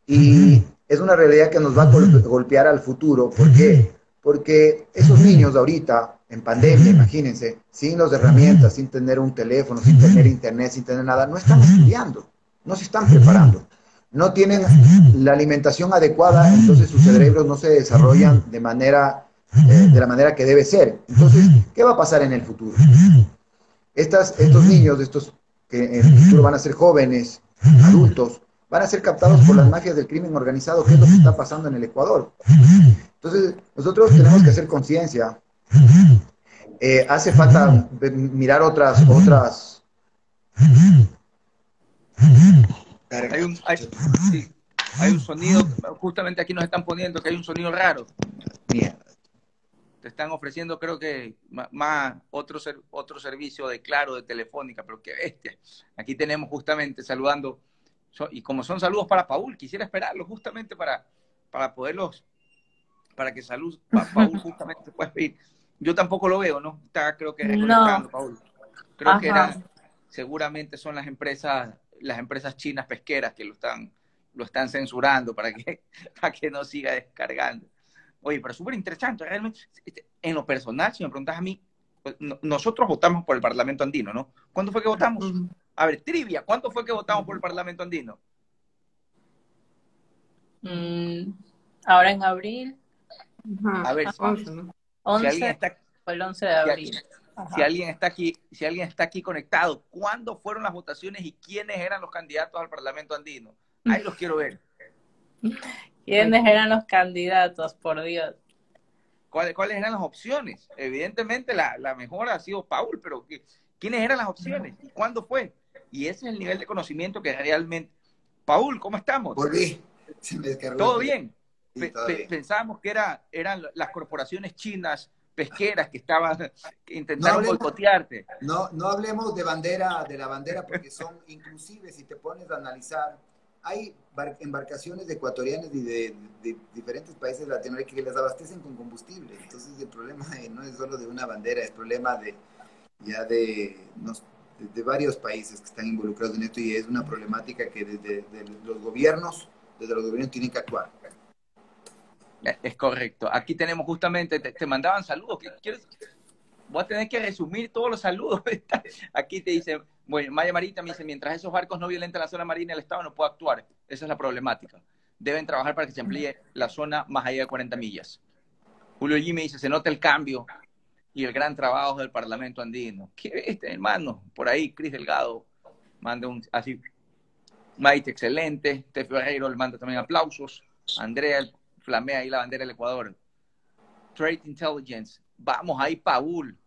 Y es una realidad que nos va a golpear al futuro. ¿Por qué? Porque esos niños ahorita, en pandemia, imagínense, sin las herramientas, sin tener un teléfono, sin tener internet, sin tener nada, no están estudiando, no se están preparando, no tienen la alimentación adecuada, entonces sus cerebros no se desarrollan de manera eh, de la manera que debe ser. Entonces, ¿qué va a pasar en el futuro? Estas, estos niños, estos que en el futuro van a ser jóvenes, adultos, van a ser captados por las mafias del crimen organizado, que es lo que está pasando en el Ecuador. Entonces, nosotros tenemos que hacer conciencia. Eh, hace falta mirar otras, otras. Hay un, hay, sí, hay un sonido, justamente aquí nos están poniendo que hay un sonido raro. Mierda te están ofreciendo creo que más otro, otro servicio de claro, de telefónica, pero qué bestia. Aquí tenemos justamente saludando, y como son saludos para Paul, quisiera esperarlo justamente para, para poderlos, para que salud, Paul justamente se pueda pedir. Yo tampoco lo veo, ¿no? Está creo que no. Paul. Creo que era, seguramente son las empresas, las empresas chinas pesqueras que lo están, lo están censurando para que, para que no siga descargando. Oye, pero súper interesante, realmente. Este, en lo personal, si me preguntas a mí, pues, nosotros votamos por el Parlamento Andino, ¿no? ¿Cuándo fue que votamos? A ver, trivia, ¿cuánto fue que votamos por el Parlamento Andino? Mm, ahora en abril. A ver, si, alguien está, el 11 de abril. Si, alguien está aquí, si alguien está aquí conectado, ¿cuándo fueron las votaciones y quiénes eran los candidatos al Parlamento Andino? Ahí los quiero ver. ¿Quiénes eran los candidatos, por Dios? ¿Cuáles, ¿Cuáles eran las opciones? Evidentemente la, la mejor ha sido Paul, pero ¿quiénes eran las opciones? ¿Y cuándo fue? Y ese es el nivel de conocimiento que realmente... Paul, ¿cómo estamos? Volví. ¿Todo bien? Pensábamos que era, eran las corporaciones chinas pesqueras que estaban que intentaron no boicotearte. No, no hablemos de bandera, de la bandera, porque son inclusive, si te pones a analizar, hay embarcaciones ecuatorianas y de, diferentes países de Latinoamérica que les abastecen con combustible. Entonces el problema no es solo de una bandera, es problema de ya de, de, varios países que están involucrados en esto y es una problemática que desde los gobiernos, desde los gobiernos tienen que actuar. Es correcto. Aquí tenemos justamente, te, mandaban saludos. Voy a tener que resumir todos los saludos. Aquí te dice, bueno, Maya Marita me dice, mientras esos barcos no violenten la zona marina, el Estado no puede actuar. Esa es la problemática. Deben trabajar para que se amplíe la zona más allá de 40 millas. Julio G me dice, se nota el cambio y el gran trabajo del Parlamento andino. ¿Qué viste, hermano? Por ahí, Cris Delgado manda un, así, Maite, excelente. Tefi Ferreiro le manda también aplausos. Andrea, flamea ahí la bandera del Ecuador. Trade Intelligence, vamos ahí, Paul.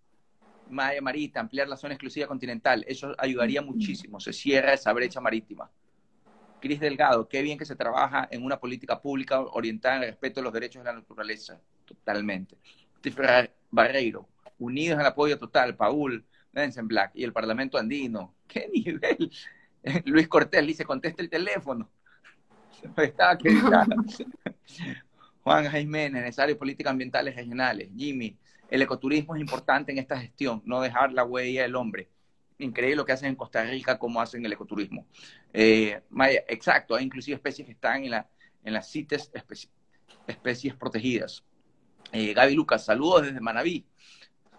Maya Marita, ampliar la zona exclusiva continental. Eso ayudaría muchísimo. Se cierra esa brecha marítima. Cris Delgado, qué bien que se trabaja en una política pública orientada en el respeto a los derechos de la naturaleza. Totalmente. Steve Barreiro, unidos en el apoyo total. Paul, Nelson Black y el Parlamento Andino. ¿Qué nivel? Luis Cortés dice, contesta el teléfono. Estaba Juan Jiménez, necesario políticas ambientales regionales. Jimmy, el ecoturismo es importante en esta gestión, no dejar la huella del hombre. Increíble lo que hacen en Costa Rica, cómo hacen el ecoturismo. Eh, exacto, hay inclusive especies que están en, en las CITES, especies, protegidas. Eh, Gaby Lucas, saludos desde Manabí.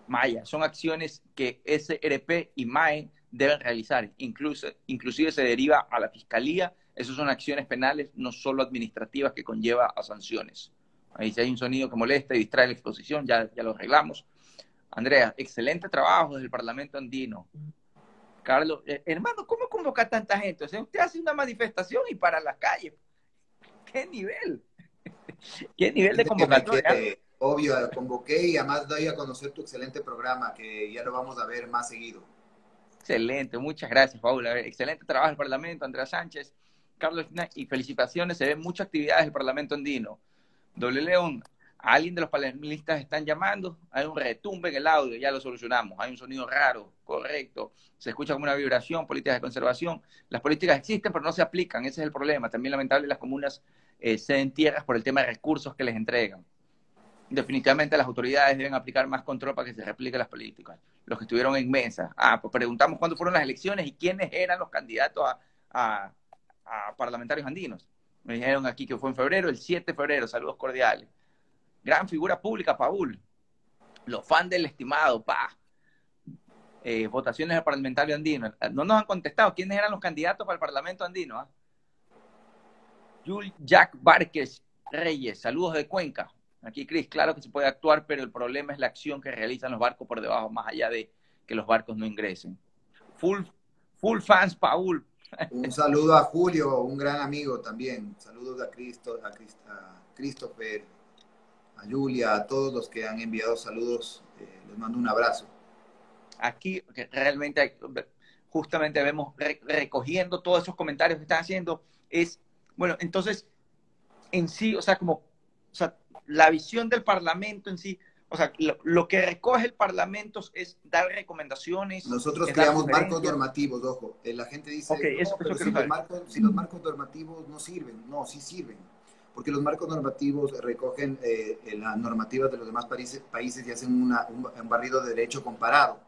Maya, son acciones que SRP y MAE deben realizar. Incluso, inclusive se deriva a la Fiscalía esas son acciones penales, no solo administrativas, que conlleva a sanciones. Ahí si hay un sonido que molesta y distrae la exposición, ya, ya lo arreglamos. Andrea, excelente trabajo desde el Parlamento Andino. Carlos, eh, hermano, ¿cómo convoca tanta gente? O sea, usted hace una manifestación y para las calles. ¿Qué nivel? ¿Qué nivel de convocatoria? obvio, convoqué y además doy a conocer tu excelente programa, que ya lo vamos a ver más seguido. Excelente, muchas gracias, Paula. Excelente trabajo el Parlamento, Andrea Sánchez. Carlos, y felicitaciones, se ven muchas actividades del Parlamento andino. Doble León, alguien de los panelistas están llamando, hay un retumbe en el audio, ya lo solucionamos, hay un sonido raro, correcto, se escucha como una vibración, políticas de conservación. Las políticas existen, pero no se aplican, ese es el problema. También lamentable las comunas eh, se den tierras por el tema de recursos que les entregan. Definitivamente las autoridades deben aplicar más control para que se repliquen las políticas. Los que estuvieron en mesa. Ah, pues preguntamos cuándo fueron las elecciones y quiénes eran los candidatos a parlamentarios andinos. Me dijeron aquí que fue en febrero, el 7 de febrero, saludos cordiales. Gran figura pública, Paul. Los fans del estimado, pa. Eh, votaciones del parlamentario andino. No nos han contestado quiénes eran los candidatos para el parlamento andino. ¿ah? Jack Barques Reyes, saludos de Cuenca. Aquí, Cris, claro que se puede actuar, pero el problema es la acción que realizan los barcos por debajo, más allá de que los barcos no ingresen. Full, full fans, Paul. Un saludo a Julio, un gran amigo también. Saludos a, Cristo, a, Christopher, a Julia, a todos los que han enviado saludos. Eh, les mando un abrazo. Aquí realmente justamente vemos recogiendo todos esos comentarios que están haciendo. Es, bueno, entonces, en sí, o sea, como, la visión del Parlamento en sí, o sea, lo, que recoge el Parlamento es dar recomendaciones. Nosotros creamos marcos normativos, ojo. Eh, la gente dice, si, los marcos, normativos no sirven. No, sí sirven. Porque los marcos normativos recogen eh, las normativas de los demás países, países y hacen un, barrido de derecho comparado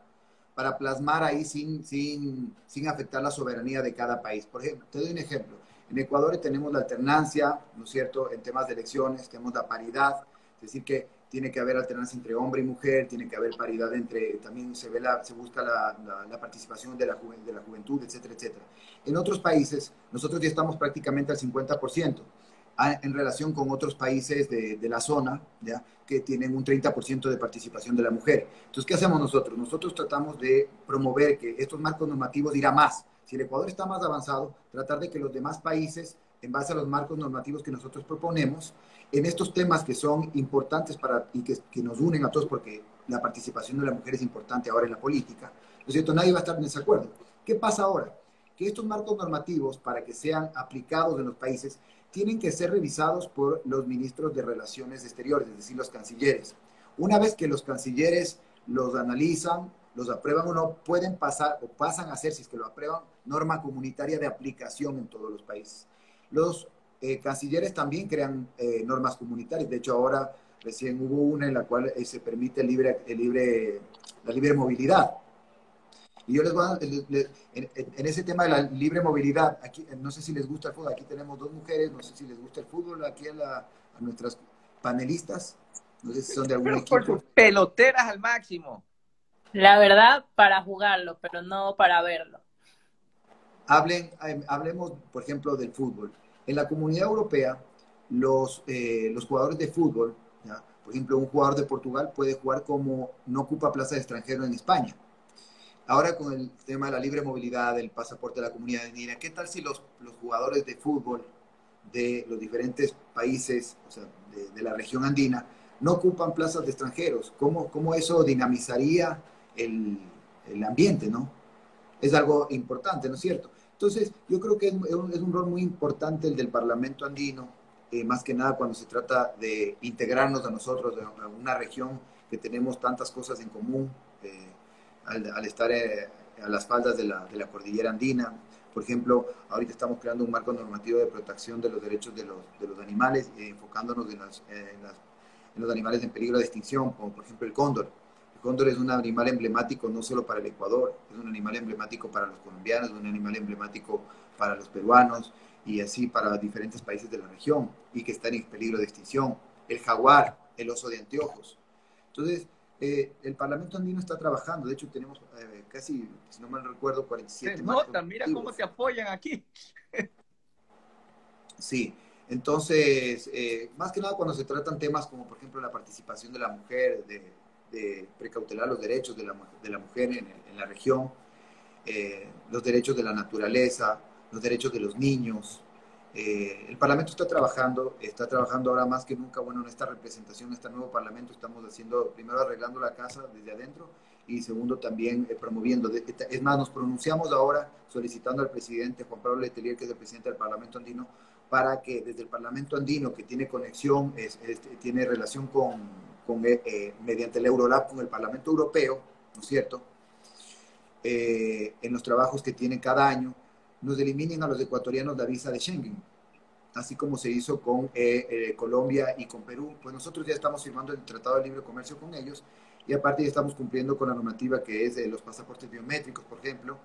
para plasmar ahí sin, sin, sin afectar la soberanía de cada país. Por ejemplo, te doy un ejemplo. En Ecuador tenemos la alternancia, ¿no es cierto?, en temas de elecciones, tenemos la paridad, es decir, que tiene que haber alternancia entre hombre y mujer, tiene que haber paridad entre, también se, ve la, se busca la, la, participación de la, de la juventud, etcétera, etcétera. En otros países, nosotros ya estamos prácticamente al 50% en relación con otros países de, de la zona, ¿ya? que tienen un 30% de participación de la mujer. Entonces, ¿qué hacemos nosotros? Nosotros tratamos de promover que estos marcos normativos irá más. Si el Ecuador está más avanzado, tratar de que los demás países, en base a los marcos normativos que nosotros proponemos, en estos temas que son importantes para, y que, que nos unen a todos, porque la participación de la mujer es importante ahora en la política, ¿no es cierto? Nadie va a estar en desacuerdo. ¿Qué pasa ahora? Que estos marcos normativos, para que sean aplicados en los países, tienen que ser revisados por los ministros de Relaciones Exteriores, es decir, los cancilleres. Una vez que los cancilleres los analizan, los aprueban o no, pueden pasar o pasan a ser, si es que lo aprueban, norma comunitaria de aplicación en todos los países. Los eh, cancilleres también crean eh, normas comunitarias. De hecho, ahora recién hubo una en la cual eh, se permite el libre, el libre, la libre movilidad. Y yo les voy a, en, en, ese tema de la libre movilidad, aquí, no sé si les gusta el fútbol, aquí tenemos dos mujeres, no sé si les gusta el fútbol, aquí a, la, a nuestras panelistas, no sé si son de algún Pero equipo. por peloteras al máximo. La verdad, para jugarlo, pero no para verlo. Hablen, hablemos, por ejemplo, del fútbol. En la comunidad europea, los, eh, los jugadores de fútbol, por ejemplo, un jugador de Portugal puede jugar como no ocupa plaza de extranjero en España. Ahora con el tema de la libre movilidad, del pasaporte de la comunidad andina, ¿qué tal si los, los jugadores de fútbol de los diferentes países, o sea, de, de, la región andina, no ocupan plazas de extranjeros? ¿Cómo, cómo eso dinamizaría el, el, ambiente, no? Es algo importante, ¿no es cierto? Entonces, yo creo que es un, rol muy importante el del Parlamento andino, eh, más que nada cuando se trata de integrarnos a nosotros, a una región que tenemos tantas cosas en común. Eh, al, estar eh, a las faldas de la, de la, cordillera andina. Por ejemplo, ahorita estamos creando un marco normativo de protección de los derechos de los, de los animales, eh, enfocándonos en, las, en, en, los animales en peligro de extinción, como por ejemplo el cóndor. Cóndor es un animal emblemático no solo para el Ecuador, es un animal emblemático para los colombianos, es un animal emblemático para los peruanos y así para diferentes países de la región y que están en peligro de extinción. El jaguar, el oso de anteojos. Entonces, eh, el Parlamento andino está trabajando, de hecho tenemos eh, casi, si no mal recuerdo, 47. Se nota, mira cómo se apoyan aquí. sí, entonces, eh, más que nada cuando se tratan temas como por ejemplo la participación de la mujer, de, de precautelar los derechos de la, de la mujer en, la región, eh, los derechos de la naturaleza, los derechos de los niños, eh, el Parlamento está trabajando, está trabajando ahora más que nunca, bueno, en esta representación, en este nuevo Parlamento, estamos haciendo, primero arreglando la casa desde adentro y segundo también eh, promoviendo. Es más, nos pronunciamos ahora solicitando al presidente Juan Pablo Letelier, que es el presidente del Parlamento andino, para que desde el Parlamento andino, que tiene conexión, tiene relación con, con eh, mediante el Eurolab con el Parlamento Europeo, ¿no es cierto? Eh, en los trabajos que tiene cada año, nos eliminen a los ecuatorianos la visa de Schengen, así como se hizo con eh, eh, Colombia y con Perú. Pues nosotros ya estamos firmando el Tratado de Libre Comercio con ellos y aparte ya estamos cumpliendo con la normativa que es de los pasaportes biométricos, por ejemplo,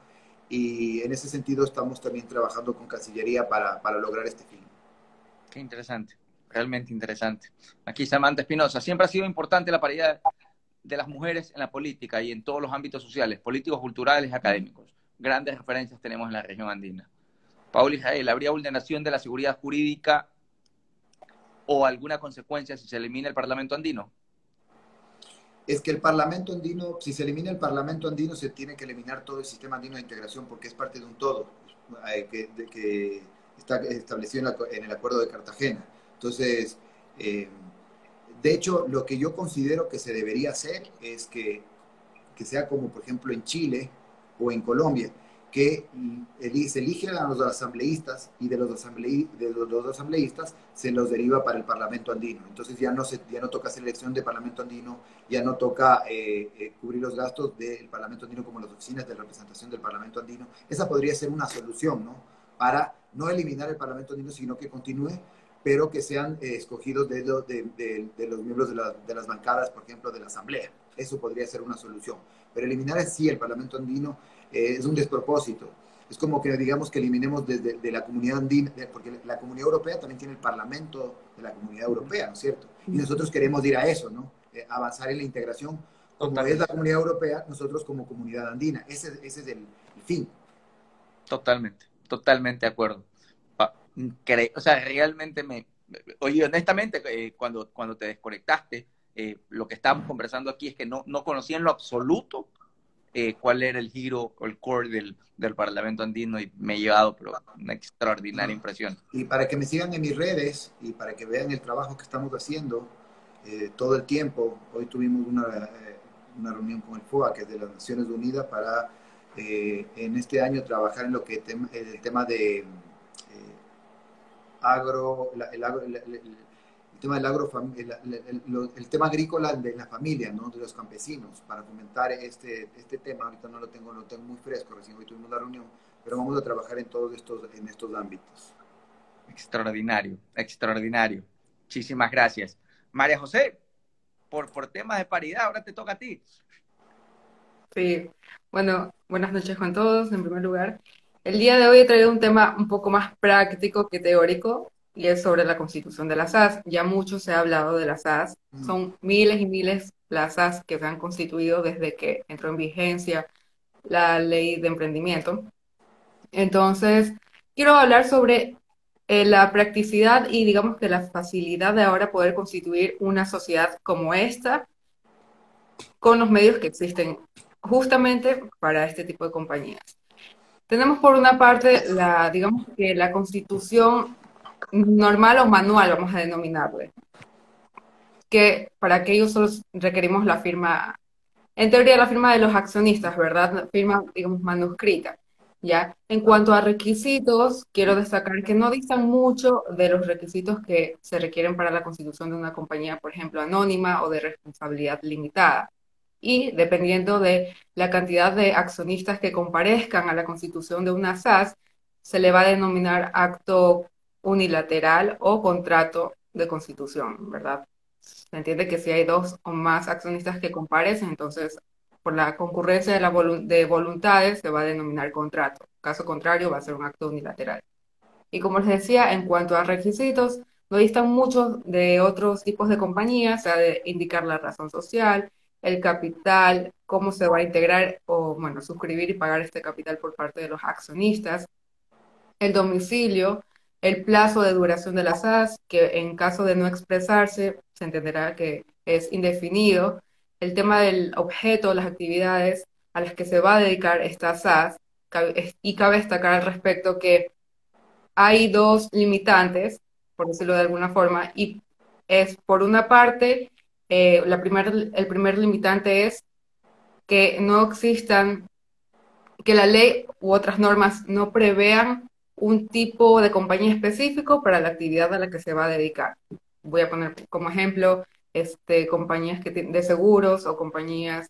y en ese sentido estamos también trabajando con Cancillería para, para lograr este fin. Qué interesante, realmente interesante. Aquí Samantha Espinosa, siempre ha sido importante la paridad de las mujeres en la política y en todos los ámbitos sociales, políticos, culturales académicos grandes referencias tenemos en la región andina. Paul Israel, ¿habría vulneración de la seguridad jurídica o alguna consecuencia si se elimina el Parlamento andino? Es que el Parlamento andino, si se elimina el Parlamento andino, se tiene que eliminar todo el sistema andino de integración porque es parte de un todo eh, que, está establecido en, la, en, el Acuerdo de Cartagena. Entonces, eh, de hecho, lo que yo considero que se debería hacer es que, que sea como, por ejemplo, en Chile, o en Colombia, que se eligen a los asambleístas y de los, asambleí, de los, los, asambleístas se los deriva para el Parlamento andino. Entonces ya no, se, ya no toca selección de Parlamento andino, ya no toca eh, eh, cubrir los gastos del Parlamento andino como las oficinas de representación del Parlamento andino. Esa podría ser una solución, ¿no? Para no eliminar el Parlamento andino, sino que continúe, pero que sean eh, escogidos de, de, de, de, los miembros de, la, de las bancadas, por ejemplo, de la Asamblea. Eso podría ser una solución. Pero eliminar así el Parlamento andino eh, es un despropósito. es como que digamos que eliminemos desde de la comunidad andina, porque la comunidad europea también tiene el parlamento de la comunidad europea, ¿no es cierto? Y nosotros queremos ir a eso, ¿no? Eh, avanzar en la integración. Como es la comunidad europea, nosotros como comunidad andina. Ese, ese es el, fin. Totalmente, totalmente de acuerdo. O sea, realmente me... Oye, honestamente, eh, cuando, cuando te desconectaste, eh, lo que estábamos conversando aquí es que no, no conocía en lo absoluto eh, cuál era el giro o el core del, del, Parlamento andino y me he llevado pero una extraordinaria impresión. Y para que me sigan en mis redes y para que vean el trabajo que estamos haciendo eh, todo el tiempo, hoy tuvimos una, eh, una, reunión con el FOA, que es de las Naciones Unidas, para en este año trabajar en lo que el tema de agro, el, agro el, tema del agro, el, tema agrícola de la familia, ¿no? de los campesinos, para comentar este, este tema. Ahorita no lo tengo, lo tengo muy fresco, recién hoy tuvimos la reunión, pero vamos a trabajar en todos estos, en estos ámbitos. Extraordinario, extraordinario. Muchísimas gracias. María José, por, por temas de paridad, ahora te toca a ti. Sí, bueno, buenas noches con todos, en primer lugar. El día de hoy he traído un tema un poco más práctico que teórico, y es sobre la constitución de las SAS. Ya mucho se ha hablado de las SAS. Mm. Son miles y miles las SAS que se han constituido desde que entró en vigencia la ley de emprendimiento. Entonces, quiero hablar sobre eh, la practicidad y digamos que la facilidad de ahora poder constituir una sociedad como esta con los medios que existen justamente para este tipo de compañías. Tenemos por una parte la, digamos que la constitución normal o manual, vamos a denominarle, que para aquello solo requerimos la firma, en teoría la firma de los accionistas, ¿verdad? Firma, digamos, manuscrita. ¿Ya? En cuanto a requisitos, quiero destacar que no distan mucho de los requisitos que se requieren para la constitución de una compañía, por ejemplo, anónima o de responsabilidad limitada. Y dependiendo de la cantidad de accionistas que comparezcan a la constitución de una SAS, se le va a denominar acto unilateral o contrato de constitución, ¿verdad? Se entiende que si hay dos o más accionistas que comparecen, entonces por la concurrencia de, la de voluntades se va a denominar contrato. Caso contrario, va a ser un acto unilateral. Y como les decía, en cuanto a requisitos, no distan muchos de otros tipos de compañías, o sea, de indicar la razón social, el capital, cómo se va a integrar o, bueno, suscribir y pagar este capital por parte de los accionistas, el domicilio, el plazo de duración de las SAS, que en caso de no expresarse, se entenderá que es indefinido, el tema del objeto, las actividades a las que se va a dedicar esta SAS, y cabe destacar al respecto que hay dos limitantes, por decirlo de alguna forma, y es por una parte, eh, la el primer limitante es que no existan, que la ley u otras normas no prevean un tipo de compañía específico para la actividad a la que se va a dedicar. Voy a poner como ejemplo este, compañías que de seguros o compañías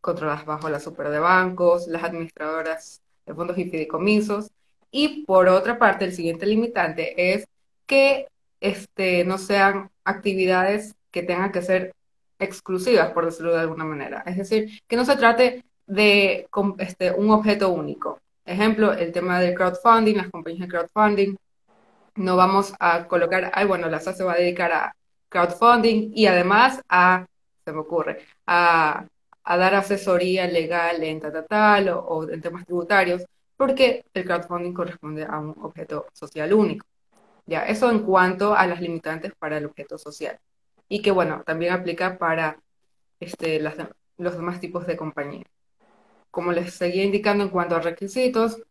controladas bajo la super de bancos, las administradoras de fondos y fideicomisos. Y por otra parte, el siguiente limitante es que este, no sean actividades que tengan que ser exclusivas, por decirlo de alguna manera. Es decir, que no se trate de este, un objeto único. Ejemplo, el tema del crowdfunding, las compañías de crowdfunding. No vamos a colocar, ay, bueno, la SAS se va a dedicar a crowdfunding y además a, se me ocurre, a, dar asesoría legal en tal, tal, o, o en temas tributarios, porque el crowdfunding corresponde a un objeto social único. Ya, eso en cuanto a las limitantes para el objeto social. Y que, bueno, también aplica para este, los demás tipos de compañías como les seguía indicando en cuanto a requisitos,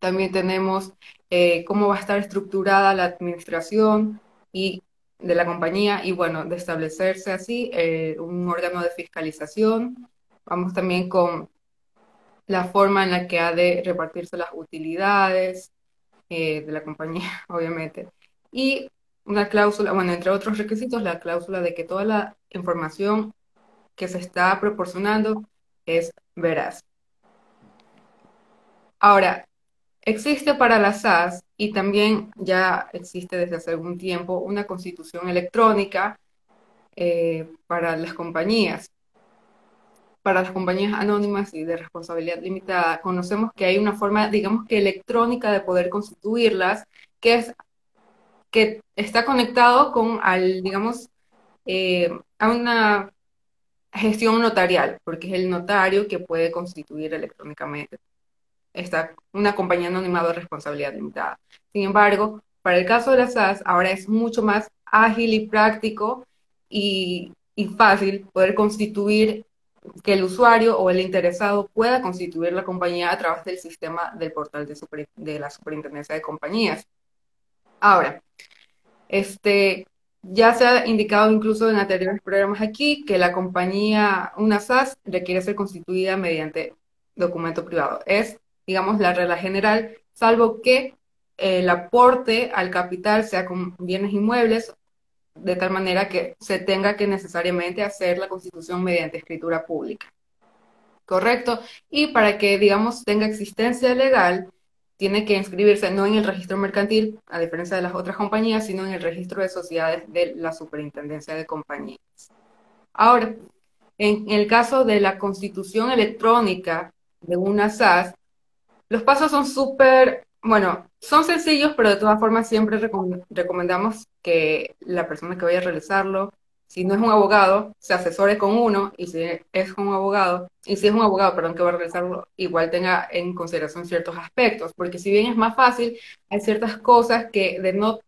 también tenemos eh, cómo va a estar estructurada la administración y de la compañía y bueno, de establecerse así eh, un órgano de fiscalización. Vamos también con la forma en la que ha de repartirse las utilidades eh, de la compañía, obviamente. Y una cláusula, bueno, entre otros requisitos, la cláusula de que toda la información que se está proporcionando es veraz. Ahora, existe para las SAS y también ya existe desde hace algún tiempo una constitución electrónica eh, para las compañías. para las compañías anónimas y de responsabilidad limitada, conocemos que hay una forma, digamos que electrónica de poder constituirlas, que es que está conectado con al, digamos, eh, a una gestión notarial, porque es el notario que puede constituir electrónicamente. Está una compañía anónima de responsabilidad limitada. Sin embargo, para el caso de las SAS, ahora es mucho más ágil y práctico y, y fácil poder constituir que el usuario o el interesado pueda constituir la compañía a través del sistema del portal de, de la Superintendencia de Compañías. Ahora, este, ya se ha indicado incluso en anteriores programas aquí que la compañía, una SAS, requiere ser constituida mediante documento privado. Es, digamos, la regla general, salvo que el aporte al capital sea con bienes inmuebles de tal manera que se tenga que necesariamente hacer la constitución mediante escritura pública. ¿Correcto? Y para que, digamos, tenga existencia legal, tiene que inscribirse no en el registro mercantil, a diferencia de las otras compañías, sino en el registro de sociedades de la Superintendencia de Compañías. Ahora, en el caso de la constitución electrónica de una SAS, los pasos son súper bueno, son sencillos, pero de todas formas siempre recomendamos que la persona que vaya a realizarlo, si no es un abogado, se asesore con uno, y si es un abogado, y si es un abogado, perdón, que va a realizarlo, igual tenga en consideración ciertos aspectos, porque si bien es más fácil, hay ciertas cosas que de no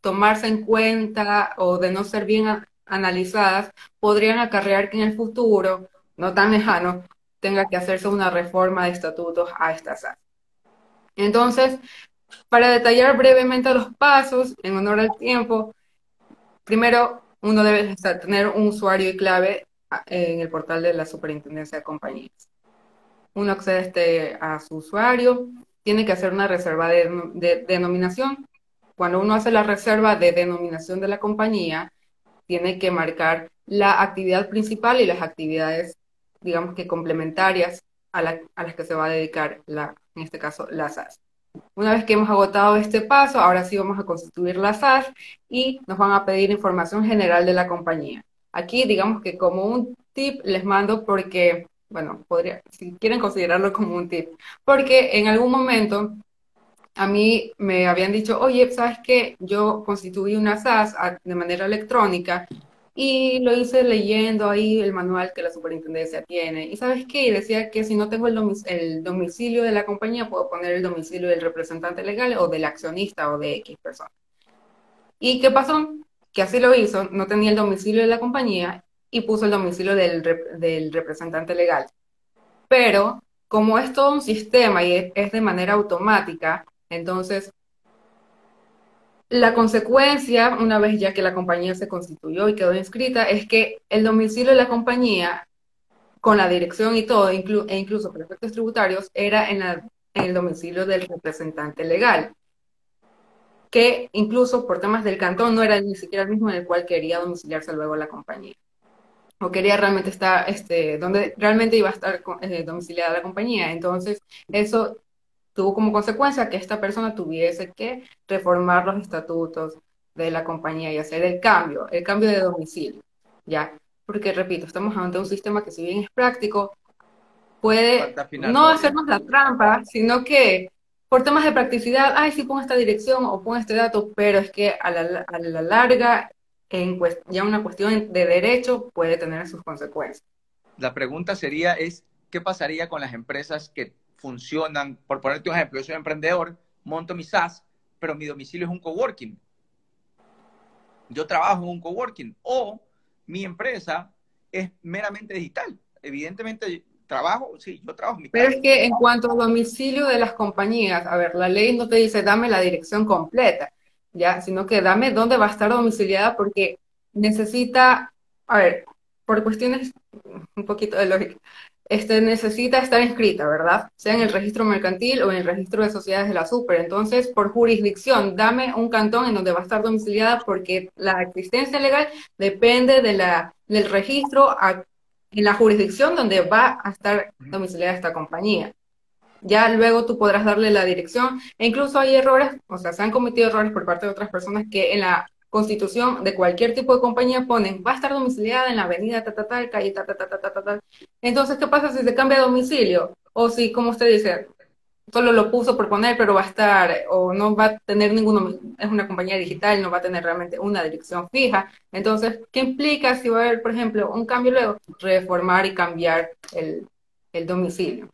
tomarse en cuenta o de no ser bien analizadas, podrían acarrear que en el futuro, no tan lejano, tenga que hacerse una reforma de estatutos a estas áreas. Entonces, para detallar brevemente los pasos, en honor al tiempo, primero uno debe tener un usuario y clave en el portal de la Superintendencia de Compañías. Uno accede a su usuario, tiene que hacer una reserva de, denominación. Cuando uno hace la reserva de denominación de la compañía, tiene que marcar la actividad principal y las actividades, digamos que complementarias a, a las que se va a dedicar la, en este caso la SAS. Una vez que hemos agotado este paso, ahora sí vamos a constituir la SAS y nos van a pedir información general de la compañía. Aquí digamos que como un tip les mando porque, bueno, podría, si quieren considerarlo como un tip, porque en algún momento a mí me habían dicho, oye, ¿sabes qué? Yo constituí una SAS de manera electrónica y lo hice leyendo ahí el manual que la superintendencia tiene. ¿Y sabes qué? decía que si no tengo el, domicilio de la compañía, puedo poner el domicilio del representante legal o del accionista o de X persona. ¿Y qué pasó? Que así lo hizo, no tenía el domicilio de la compañía y puso el domicilio del, del representante legal. Pero como es todo un sistema y es de manera automática, entonces la consecuencia, una vez ya que la compañía se constituyó y quedó inscrita, es que el domicilio de la compañía, con la dirección y todo, e incluso por efectos tributarios, era en, el domicilio del representante legal, que incluso por temas del cantón no era ni siquiera el mismo en el cual quería domiciliarse luego la compañía. O quería realmente estar, este, donde realmente iba a estar eh, domiciliada la compañía. Entonces, eso tuvo como consecuencia que esta persona tuviese que reformar los estatutos de la compañía y hacer el cambio, el cambio de domicilio, ¿ya? Porque, repito, estamos ante un sistema que si bien es práctico, puede no hacernos la trampa, sino que por temas de practicidad, ay, sí pongo esta dirección o pongo este dato, pero es que a la, a la larga, en ya una cuestión de derecho puede tener sus consecuencias. La pregunta sería es, ¿qué pasaría con las empresas que funcionan, por ponerte un ejemplo, yo soy emprendedor, monto mi SaaS, pero mi domicilio es un coworking. Yo trabajo en un coworking o mi empresa es meramente digital. Evidentemente trabajo, sí, yo trabajo en mi Pero es que en cuanto al domicilio de las compañías, a ver, la ley no te dice dame la dirección completa, ya, sino que dame dónde va a estar domiciliada porque necesita, a ver, por cuestiones un poquito de lógica, este, necesita estar inscrita, ¿verdad? Sea en el registro mercantil o en el registro de sociedades de la super. Entonces, por jurisdicción, dame un cantón en donde va a estar domiciliada porque la existencia legal depende de la, del registro en la jurisdicción donde va a estar domiciliada esta compañía. Ya luego tú podrás darle la dirección e incluso hay errores, o sea, se han cometido errores por parte de otras personas que en la constitución de cualquier tipo de compañía ponen, va a estar domiciliada en la avenida ta, ta, ta, calle ta, ta, ta, ta, ta, ta, Entonces, ¿qué pasa si se cambia de domicilio? O si, como usted dice, solo lo puso por poner, pero va a estar, o no va a tener ninguno, es una compañía digital, no va a tener realmente una dirección fija. Entonces, ¿qué implica si va a haber, por ejemplo, un cambio luego? Reformar y cambiar el, el domicilio.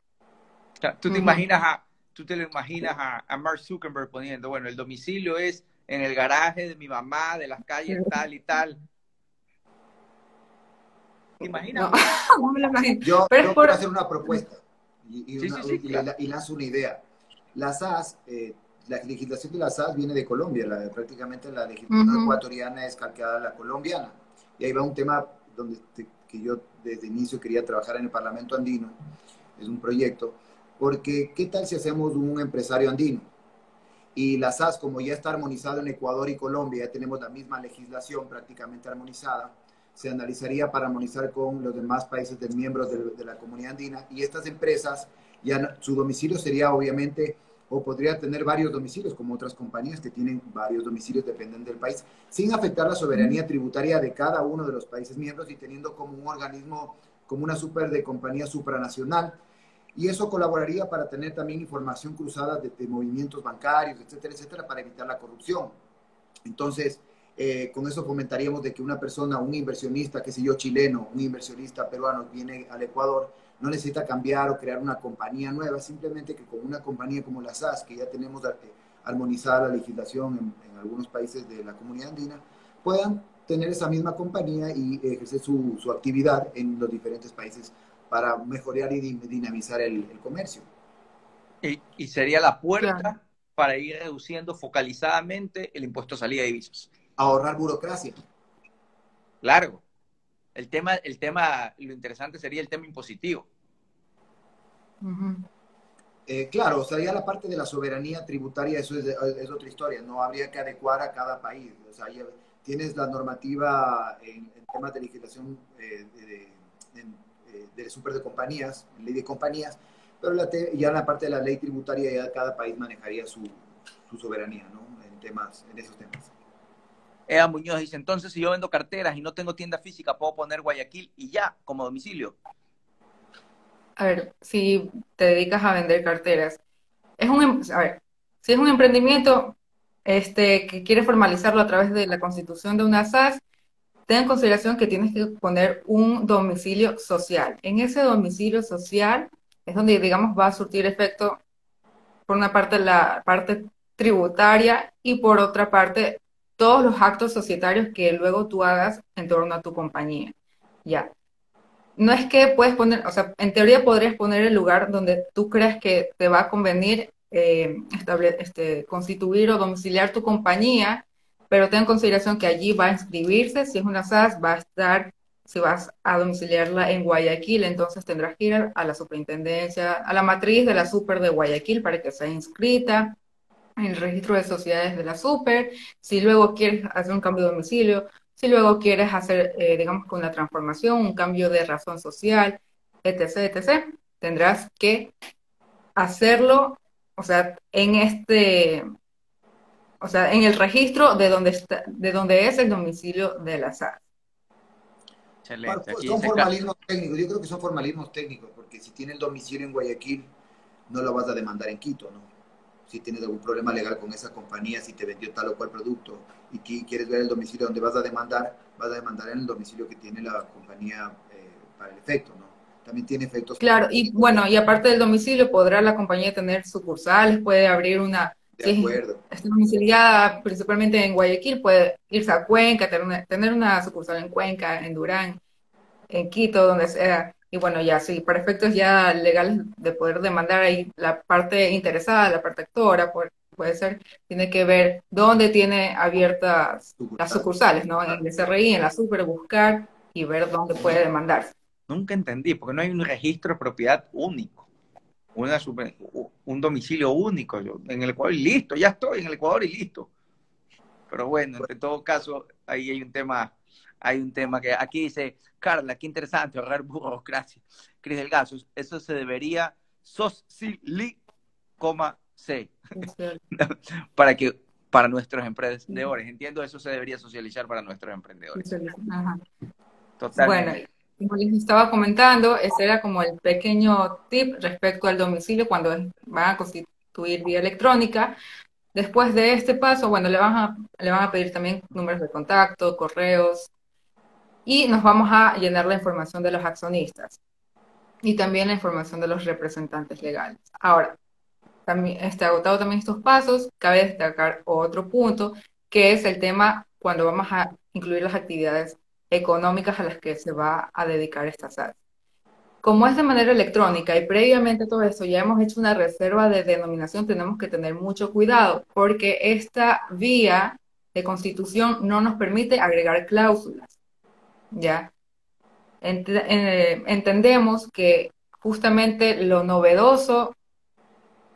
tú te imaginas a, tú te lo imaginas a, a, Mark Zuckerberg poniendo, bueno, el domicilio es en el garaje de mi mamá, de las calles tal y tal. ¿Te imaginas? No, me lo imagino. Yo, Pero quiero hacer una propuesta y, y, lanzo una idea. La SAS, eh, la legislación de la SAS viene de Colombia, la, prácticamente la legislación ecuatoriana es calcada a la colombiana. Y ahí va un tema donde que yo desde inicio quería trabajar en el Parlamento andino, es un proyecto, porque ¿qué tal si hacemos un empresario andino? Y la SAS, como ya está armonizado en Ecuador y Colombia, ya tenemos la misma legislación prácticamente armonizada, se analizaría para armonizar con los demás países de miembros de, la comunidad andina y estas empresas, ya su domicilio sería obviamente o podría tener varios domicilios, como otras compañías que tienen varios domicilios, dependen del país, sin afectar la soberanía tributaria de cada uno de los países miembros y teniendo como un organismo, como una super de compañía supranacional. Y eso colaboraría para tener también información cruzada de, movimientos bancarios, etcétera, etcétera, para evitar la corrupción. Entonces, eh, con eso comentaríamos de que una persona, un inversionista, qué sé yo, chileno, un inversionista peruano viene al Ecuador, no necesita cambiar o crear una compañía nueva, simplemente que con una compañía como la SAS, que ya tenemos armonizada la legislación en, algunos países de la comunidad andina, puedan tener esa misma compañía y ejercer su, su actividad en los diferentes países para mejorar y dinamizar el, comercio. Y, y, sería la puerta para ir reduciendo focalizadamente el impuesto a salida de divisas ahorrar burocracia. Largo. El tema, el tema, lo interesante sería el tema impositivo. Eh, claro, o ya la parte de la soberanía tributaria, eso es, otra historia, no habría que adecuar a cada país. O sea, tienes la normativa en, temas de legislación eh, de, de, de, super de compañías, ley de compañías, pero la ya la parte de la ley tributaria ya cada país manejaría su, su soberanía, ¿no? En temas, en esos temas. Eva Muñoz dice, entonces si yo vendo carteras y no tengo tienda física, puedo poner Guayaquil y ya, como domicilio. A ver, si te dedicas a vender carteras, es un, em, a ver, si es un emprendimiento este, que quiere formalizarlo a través de la constitución de una SAS, ten en consideración que tienes que poner un domicilio social. En ese domicilio social es donde, digamos, va a surtir efecto, por una parte, la parte tributaria y por otra parte, todos los actos societarios que luego tú hagas en torno a tu compañía. Ya. No es que puedes poner, o sea, en teoría podrías poner el lugar donde tú creas que te va a convenir eh, este, constituir o domiciliar tu compañía, pero ten en consideración que allí va a inscribirse, si es una SAS, va a estar, si vas a domiciliarla en Guayaquil, entonces tendrás que ir a la superintendencia, a la matriz de la super de Guayaquil para que sea inscrita en el registro de sociedades de la super, si luego quieres hacer un cambio de domicilio, si luego quieres hacer, eh, digamos, con la transformación, un cambio de razón social, etc., etc., tendrás que hacerlo, o sea, en este, o sea, en el registro de donde, está, de donde es el domicilio de la SAR. Excelente. son formalismos técnicos, yo creo que son formalismos técnicos, porque si tiene el domicilio en Guayaquil, no lo vas a demandar en Quito, ¿no? si tienes algún problema legal con esa compañía, si te vendió tal o cual producto y quieres ver el domicilio donde vas a demandar, vas a demandar en el domicilio que tiene la compañía eh, para el efecto, ¿no? También tiene efectos. Claro, y bueno, y aparte del domicilio, podrá la compañía tener sucursales, puede abrir una. De acuerdo. está domiciliada principalmente en Guayaquil, puede irse a Cuenca, tener una, tener una sucursal en Cuenca, en Durán, en Quito, donde sea. Y bueno, ya sí, para efectos ya legales de poder demandar ahí la parte interesada, la parte actora, puede ser, tiene que ver dónde tiene abiertas las sucursales, ¿no? En el SRI, en la super, buscar y ver dónde puede demandarse. Nunca entendí, porque no hay un registro de propiedad único, una un domicilio único. Yo, en el Ecuador, y listo, ya estoy en el Ecuador y listo. Pero bueno, en todo caso, ahí hay un tema hay un tema que aquí dice, Carla, qué interesante, ahorrar burocracia. Cris Delgado, eso se debería SOSILI, C, para que para nuestros emprendedores. Entiendo eso se debería socializar para nuestros emprendedores. Ajá. Bueno, como les estaba comentando, ese era como el pequeño tip respecto al domicilio cuando van a constituir vía electrónica. Después de este paso, bueno, le van a, le van a pedir también números de contacto, correos, y nos vamos a llenar la información de los accionistas y también la información de los representantes legales. Ahora, también, este, agotado también estos pasos, cabe destacar otro punto, que es el tema cuando vamos a incluir las actividades económicas a las que se va a dedicar esta SAT. Como es de manera electrónica y previamente todo esto ya hemos hecho una reserva de denominación, tenemos que tener mucho cuidado porque esta vía de constitución no nos permite agregar cláusulas. ¿ya? Eh, entendemos que justamente lo novedoso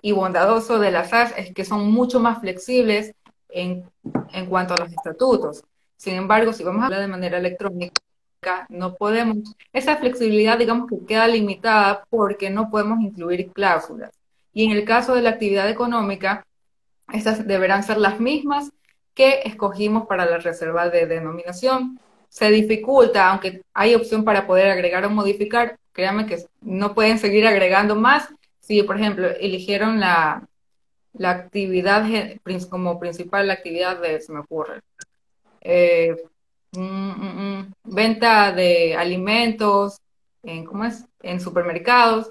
y bondadoso de las SAS es que son mucho más flexibles en, en cuanto a los estatutos. Sin embargo, si vamos a hablar de manera electrónica, no podemos, esa flexibilidad digamos que queda limitada porque no podemos incluir cláusulas. Y en el caso de la actividad económica, estas deberán ser las mismas que escogimos para la reserva de denominación. Se dificulta, aunque hay opción para poder agregar o modificar, créanme que no pueden seguir agregando más si, por ejemplo, eligieron la, la actividad como principal, la actividad de, se me ocurre, eh, mm, mm, mm, venta de alimentos, en, ¿cómo es? En supermercados,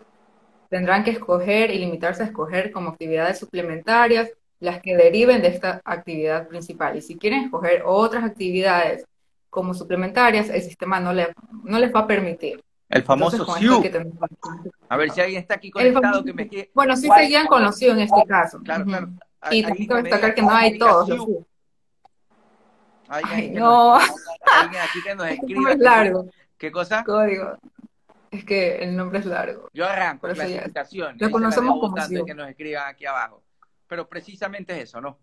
tendrán que escoger y limitarse a escoger como actividades suplementarias las que deriven de esta actividad principal. Y si quieren escoger otras actividades como suplementarias, el sistema no, le, no les va a permitir. El famoso SIU. A ver si alguien está aquí conectado que me Bueno, sí seguían con los SIU en este caso. Claro, claro. Y también que destacar que no hay todos no. alguien aquí que nos escriba. Es largo. ¿Qué cosa? Código. Es que el nombre es largo. Yo arranco clasificación. Lo conocemos como SIU. que nos escriban aquí abajo. Pero precisamente es eso, ¿no?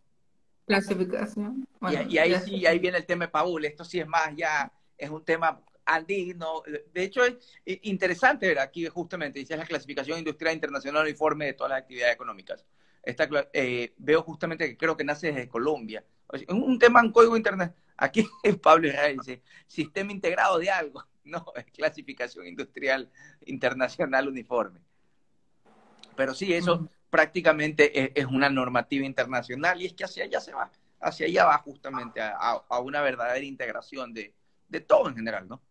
Clasificación. y, ahí sí, ahí viene el tema de Paul. Esto sí es más, ya es un tema andino. De hecho, es interesante ver aquí justamente, dice la clasificación industrial internacional uniforme de todas las actividades económicas. Esta, eh, veo justamente que creo que nace desde Colombia. Un tema en código internet. Aquí Pablo Israel dice, sistema integrado de algo. No, es clasificación industrial internacional uniforme. Pero sí, eso prácticamente es, una normativa internacional y es que hacia allá se va, hacia allá va justamente a, una verdadera integración de, todo en general, ¿no?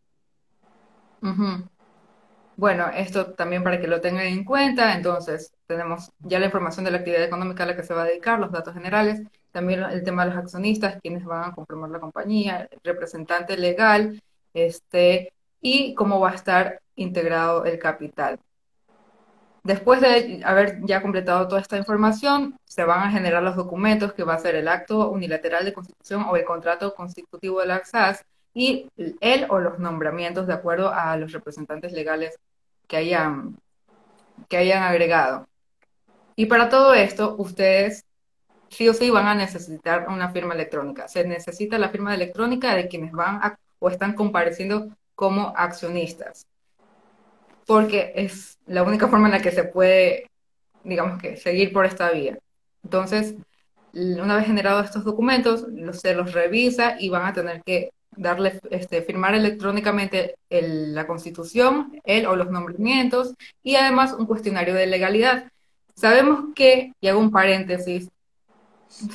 Bueno, esto también para que lo tengan en cuenta, entonces tenemos ya la información de la actividad económica a la que se va a dedicar, los datos generales, también el tema de los accionistas, quienes van a conformar la compañía, el representante legal, este, y cómo va a estar integrado el capital. Después de haber ya completado toda esta información, se van a generar los documentos que va a ser el acto unilateral de constitución o el contrato constitutivo de la SAS y él o los nombramientos de acuerdo a los representantes legales que hayan, que hayan agregado. Y para todo esto, ustedes sí o sí van a necesitar una firma electrónica. Se necesita la firma electrónica de quienes van o están compareciendo como accionistas porque es la única forma en la que se puede, digamos que, seguir por esta vía. Entonces, una vez generados estos documentos, se los revisa y van a tener que darle, este, firmar electrónicamente la constitución, él o los nombramientos, y además un cuestionario de legalidad. Sabemos que, y hago un paréntesis,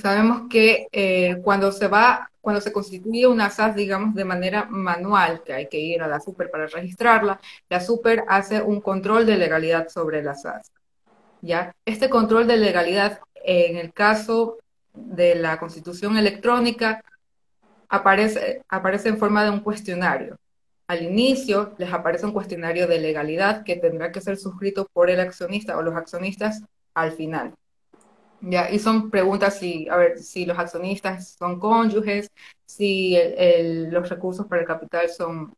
sabemos que eh, cuando se va cuando se constituye una SAS, digamos, de manera manual, que hay que ir a la super para registrarla, la super hace un control de legalidad sobre la SAS. ¿ya? Este control de legalidad, en el caso de la constitución electrónica, aparece, aparece en forma de un cuestionario. Al inicio les aparece un cuestionario de legalidad que tendrá que ser suscrito por el accionista o los accionistas al final. Ya, y son preguntas si, a ver, si los accionistas son cónyuges, si los recursos para el capital son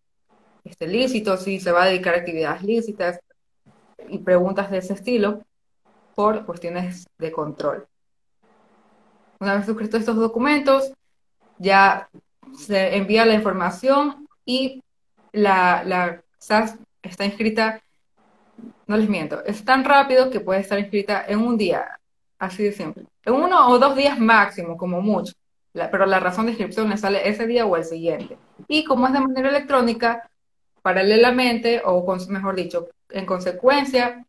este, lícitos, si se va a dedicar a actividades lícitas, y preguntas de ese estilo por cuestiones de control. Una vez suscritos estos documentos, ya se envía la información y la, la SAS está inscrita, no les miento, es tan rápido que puede estar inscrita en un día Así de simple. Uno o dos días máximo, como mucho. pero la razón de inscripción le sale ese día o el siguiente. Y como es de manera electrónica, paralelamente, o mejor dicho, en consecuencia,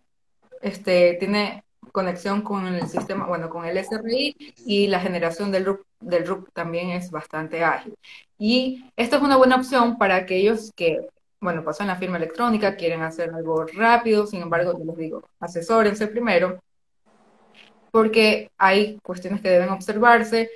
este, tiene conexión con el sistema, bueno, con el SRI y la generación del RUC, del RUC también es bastante ágil. Y esto es una buena opción para aquellos que, bueno, pasan la firma electrónica, quieren hacer algo rápido, sin embargo, yo les digo, asesórense primero, porque hay cuestiones que deben observarse.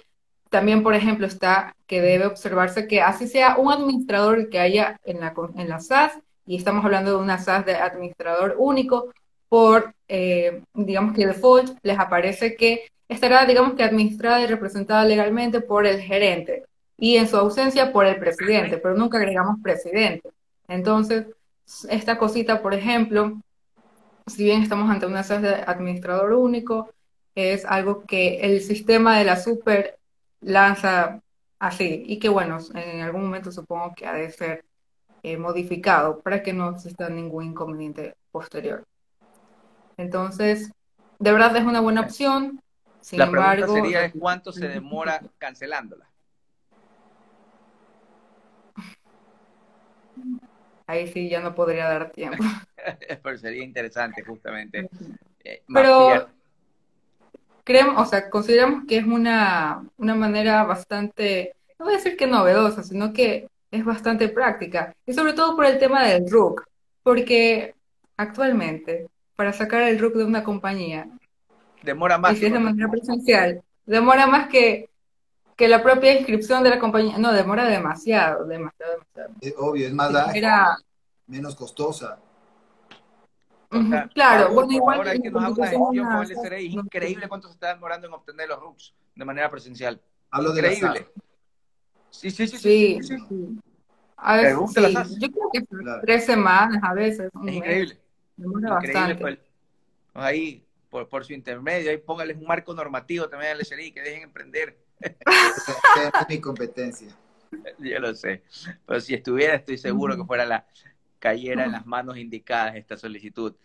También, por ejemplo, está que debe observarse que así sea un administrador que haya en la, en la SAS, y estamos hablando de una SAS de administrador único, por, eh, digamos que default, les aparece que estará, digamos que administrada y representada legalmente por el gerente y en su ausencia por el presidente, pero nunca agregamos presidente. Entonces, esta cosita, por ejemplo, si bien estamos ante una SAS de administrador único, es algo que el sistema de la super lanza así y que bueno, en algún momento supongo que ha de ser eh, modificado para que no exista ningún inconveniente posterior. Entonces, de verdad es una buena opción. Sin la embargo, pregunta sería cuánto se demora cancelándola. Ahí sí ya no podría dar tiempo. Pero sería interesante justamente. Eh, Pero creemos, o sea, consideramos que es una, una manera bastante, no voy a decir que novedosa, sino que es bastante práctica. Y sobre todo por el tema del RUC, porque actualmente para sacar el RUC de una compañía. Demora más. Y si es de manera presencial, demora más que, que la propia inscripción de la compañía. No, demora demasiado, demasiado, demasiado. Es obvio, es más ágil, Era... menos costosa. Claro, bueno, igual. Ahora hay que nos haga una gestión con el SRI. Es increíble cuánto se está demorando en obtener los RUCs de manera presencial. Hablo de increíble. Sí, sí, sí. sí, sí, sí. A veces, sí. Yo creo que tres semanas a veces. Es increíble. Increíble, pues, ahí, por, por, su intermedio, ahí póngales un marco normativo también al SRI, que dejen emprender. es mi competencia. Yo lo sé. Pero si estuviera, estoy seguro que fuera la cayera en las manos indicadas esta solicitud.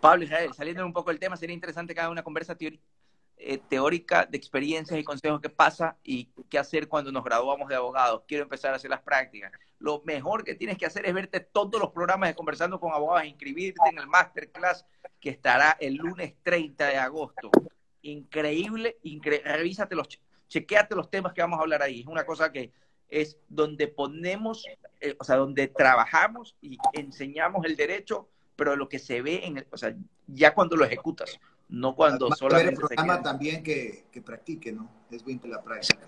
Pablo Israel, saliendo un poco del tema, sería interesante que haga una conversa eh, teórica de experiencias y consejos que pasa y qué hacer cuando nos graduamos de abogados. Quiero empezar a hacer las prácticas lo mejor que tienes que hacer es verte todos los programas de Conversando con Abogados, inscribirte en el Masterclass que estará el lunes 30 de agosto. Increíble, incre revísate chequeate los temas que vamos a hablar ahí. Es una cosa que es donde ponemos, eh, o sea, donde trabajamos y enseñamos el derecho, pero lo que se ve en el, o sea, ya cuando lo ejecutas, no cuando solamente el programa también que, que practique, ¿no? Es bien la práctica.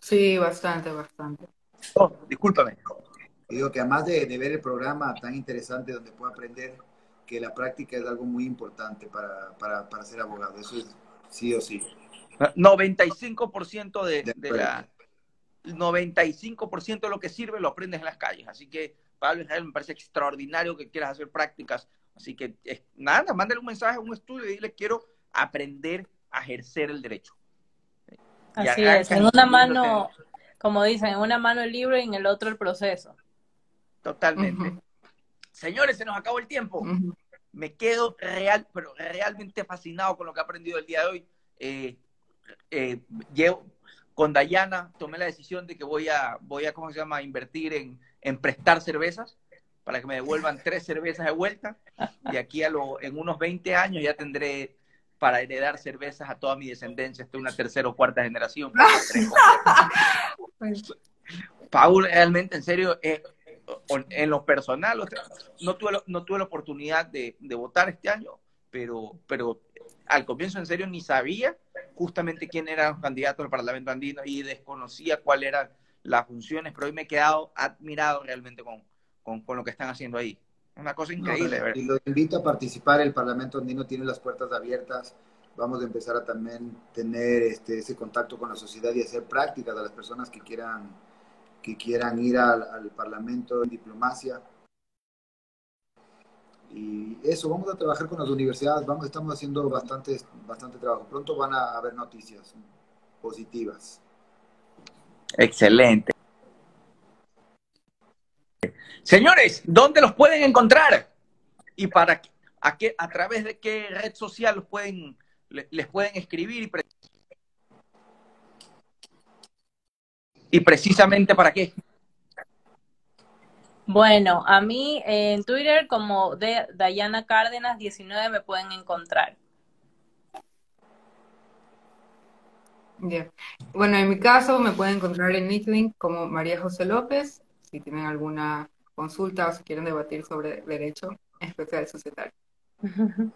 Sí, bastante, bastante. Oh, discúlpame. Digo que además de, ver el programa tan interesante donde puedo aprender, que la práctica es algo muy importante para, para, para ser abogado. Eso es sí o sí. 95% de, de, la 95% de lo que sirve lo aprendes en las calles. Así que, Pablo Israel, me parece extraordinario que quieras hacer prácticas. Así que, nada, mándale un mensaje, un estudio y dile, quiero aprender a ejercer el derecho. Así es, en una mano, como dicen, en una mano el libro y en el otro el proceso. Totalmente. Señores, se nos acabó el tiempo. Me quedo real, pero realmente fascinado con lo que he aprendido el día de hoy. Eh, eh, con Dayana tomé la decisión de que voy a, voy a ¿cómo se llama?, invertir en, en prestar cervezas para que me devuelvan tres cervezas de vuelta. Y aquí a lo, en unos 20 años ya tendré para heredar cervezas a toda mi descendencia hasta una tercera o cuarta generación. Paul, realmente, en serio, eh, en lo personal, no tuve, no tuve la oportunidad de, votar este año, pero, pero al comienzo, en serio, ni sabía justamente quién eran los candidatos al Parlamento andino y desconocía cuáles eran las funciones, pero hoy me he quedado admirado realmente con, con, lo que están haciendo ahí. Una cosa increíble. y lo invito a participar, el Parlamento andino tiene las puertas abiertas vamos a empezar a también tener este, ese contacto con la sociedad y hacer prácticas a las personas que quieran, que quieran ir al, Parlamento en diplomacia. Y eso, vamos a trabajar con las universidades, vamos, estamos haciendo bastante, bastante trabajo. Pronto van a haber noticias positivas. Excelente. Señores, ¿dónde los pueden encontrar? ¿Y para a, qué, a través de qué red social los pueden les pueden escribir y, pre y precisamente para qué. Bueno, a mí en Twitter como de Dayana Cárdenas 19 me pueden encontrar. Bien. Bueno, en mi caso me pueden encontrar en Nitlink como María José López, si tienen alguna consulta o si quieren debatir sobre derecho especial societario.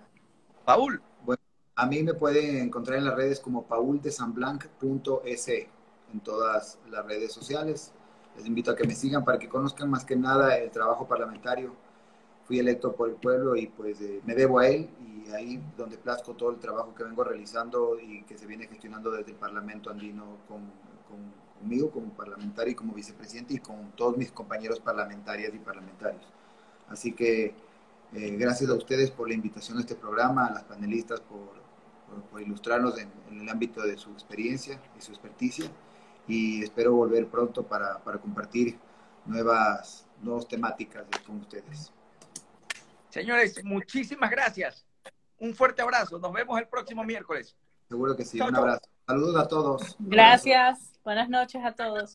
Paul. Bueno, a mí me pueden encontrar en las redes como pauldesanblanc.es en todas las redes sociales. Les invito a que me sigan para que conozcan más que nada el trabajo parlamentario. Fui electo por el pueblo y pues eh, me debo a él y ahí donde plazco todo el trabajo que vengo realizando y que se viene gestionando desde el Parlamento andino con, conmigo como parlamentario y como vicepresidente y con todos mis compañeros parlamentarias y parlamentarios. Así que eh, gracias a ustedes por la invitación a este programa, a las panelistas por, por, ilustrarnos en, el ámbito de su experiencia y su experticia y espero volver pronto para, para compartir nuevas, nuevas temáticas con ustedes. Señores, muchísimas gracias. Un fuerte abrazo. Nos vemos el próximo miércoles. Seguro que sí. Un abrazo. Saludos a todos. Gracias. Buenas noches a todos.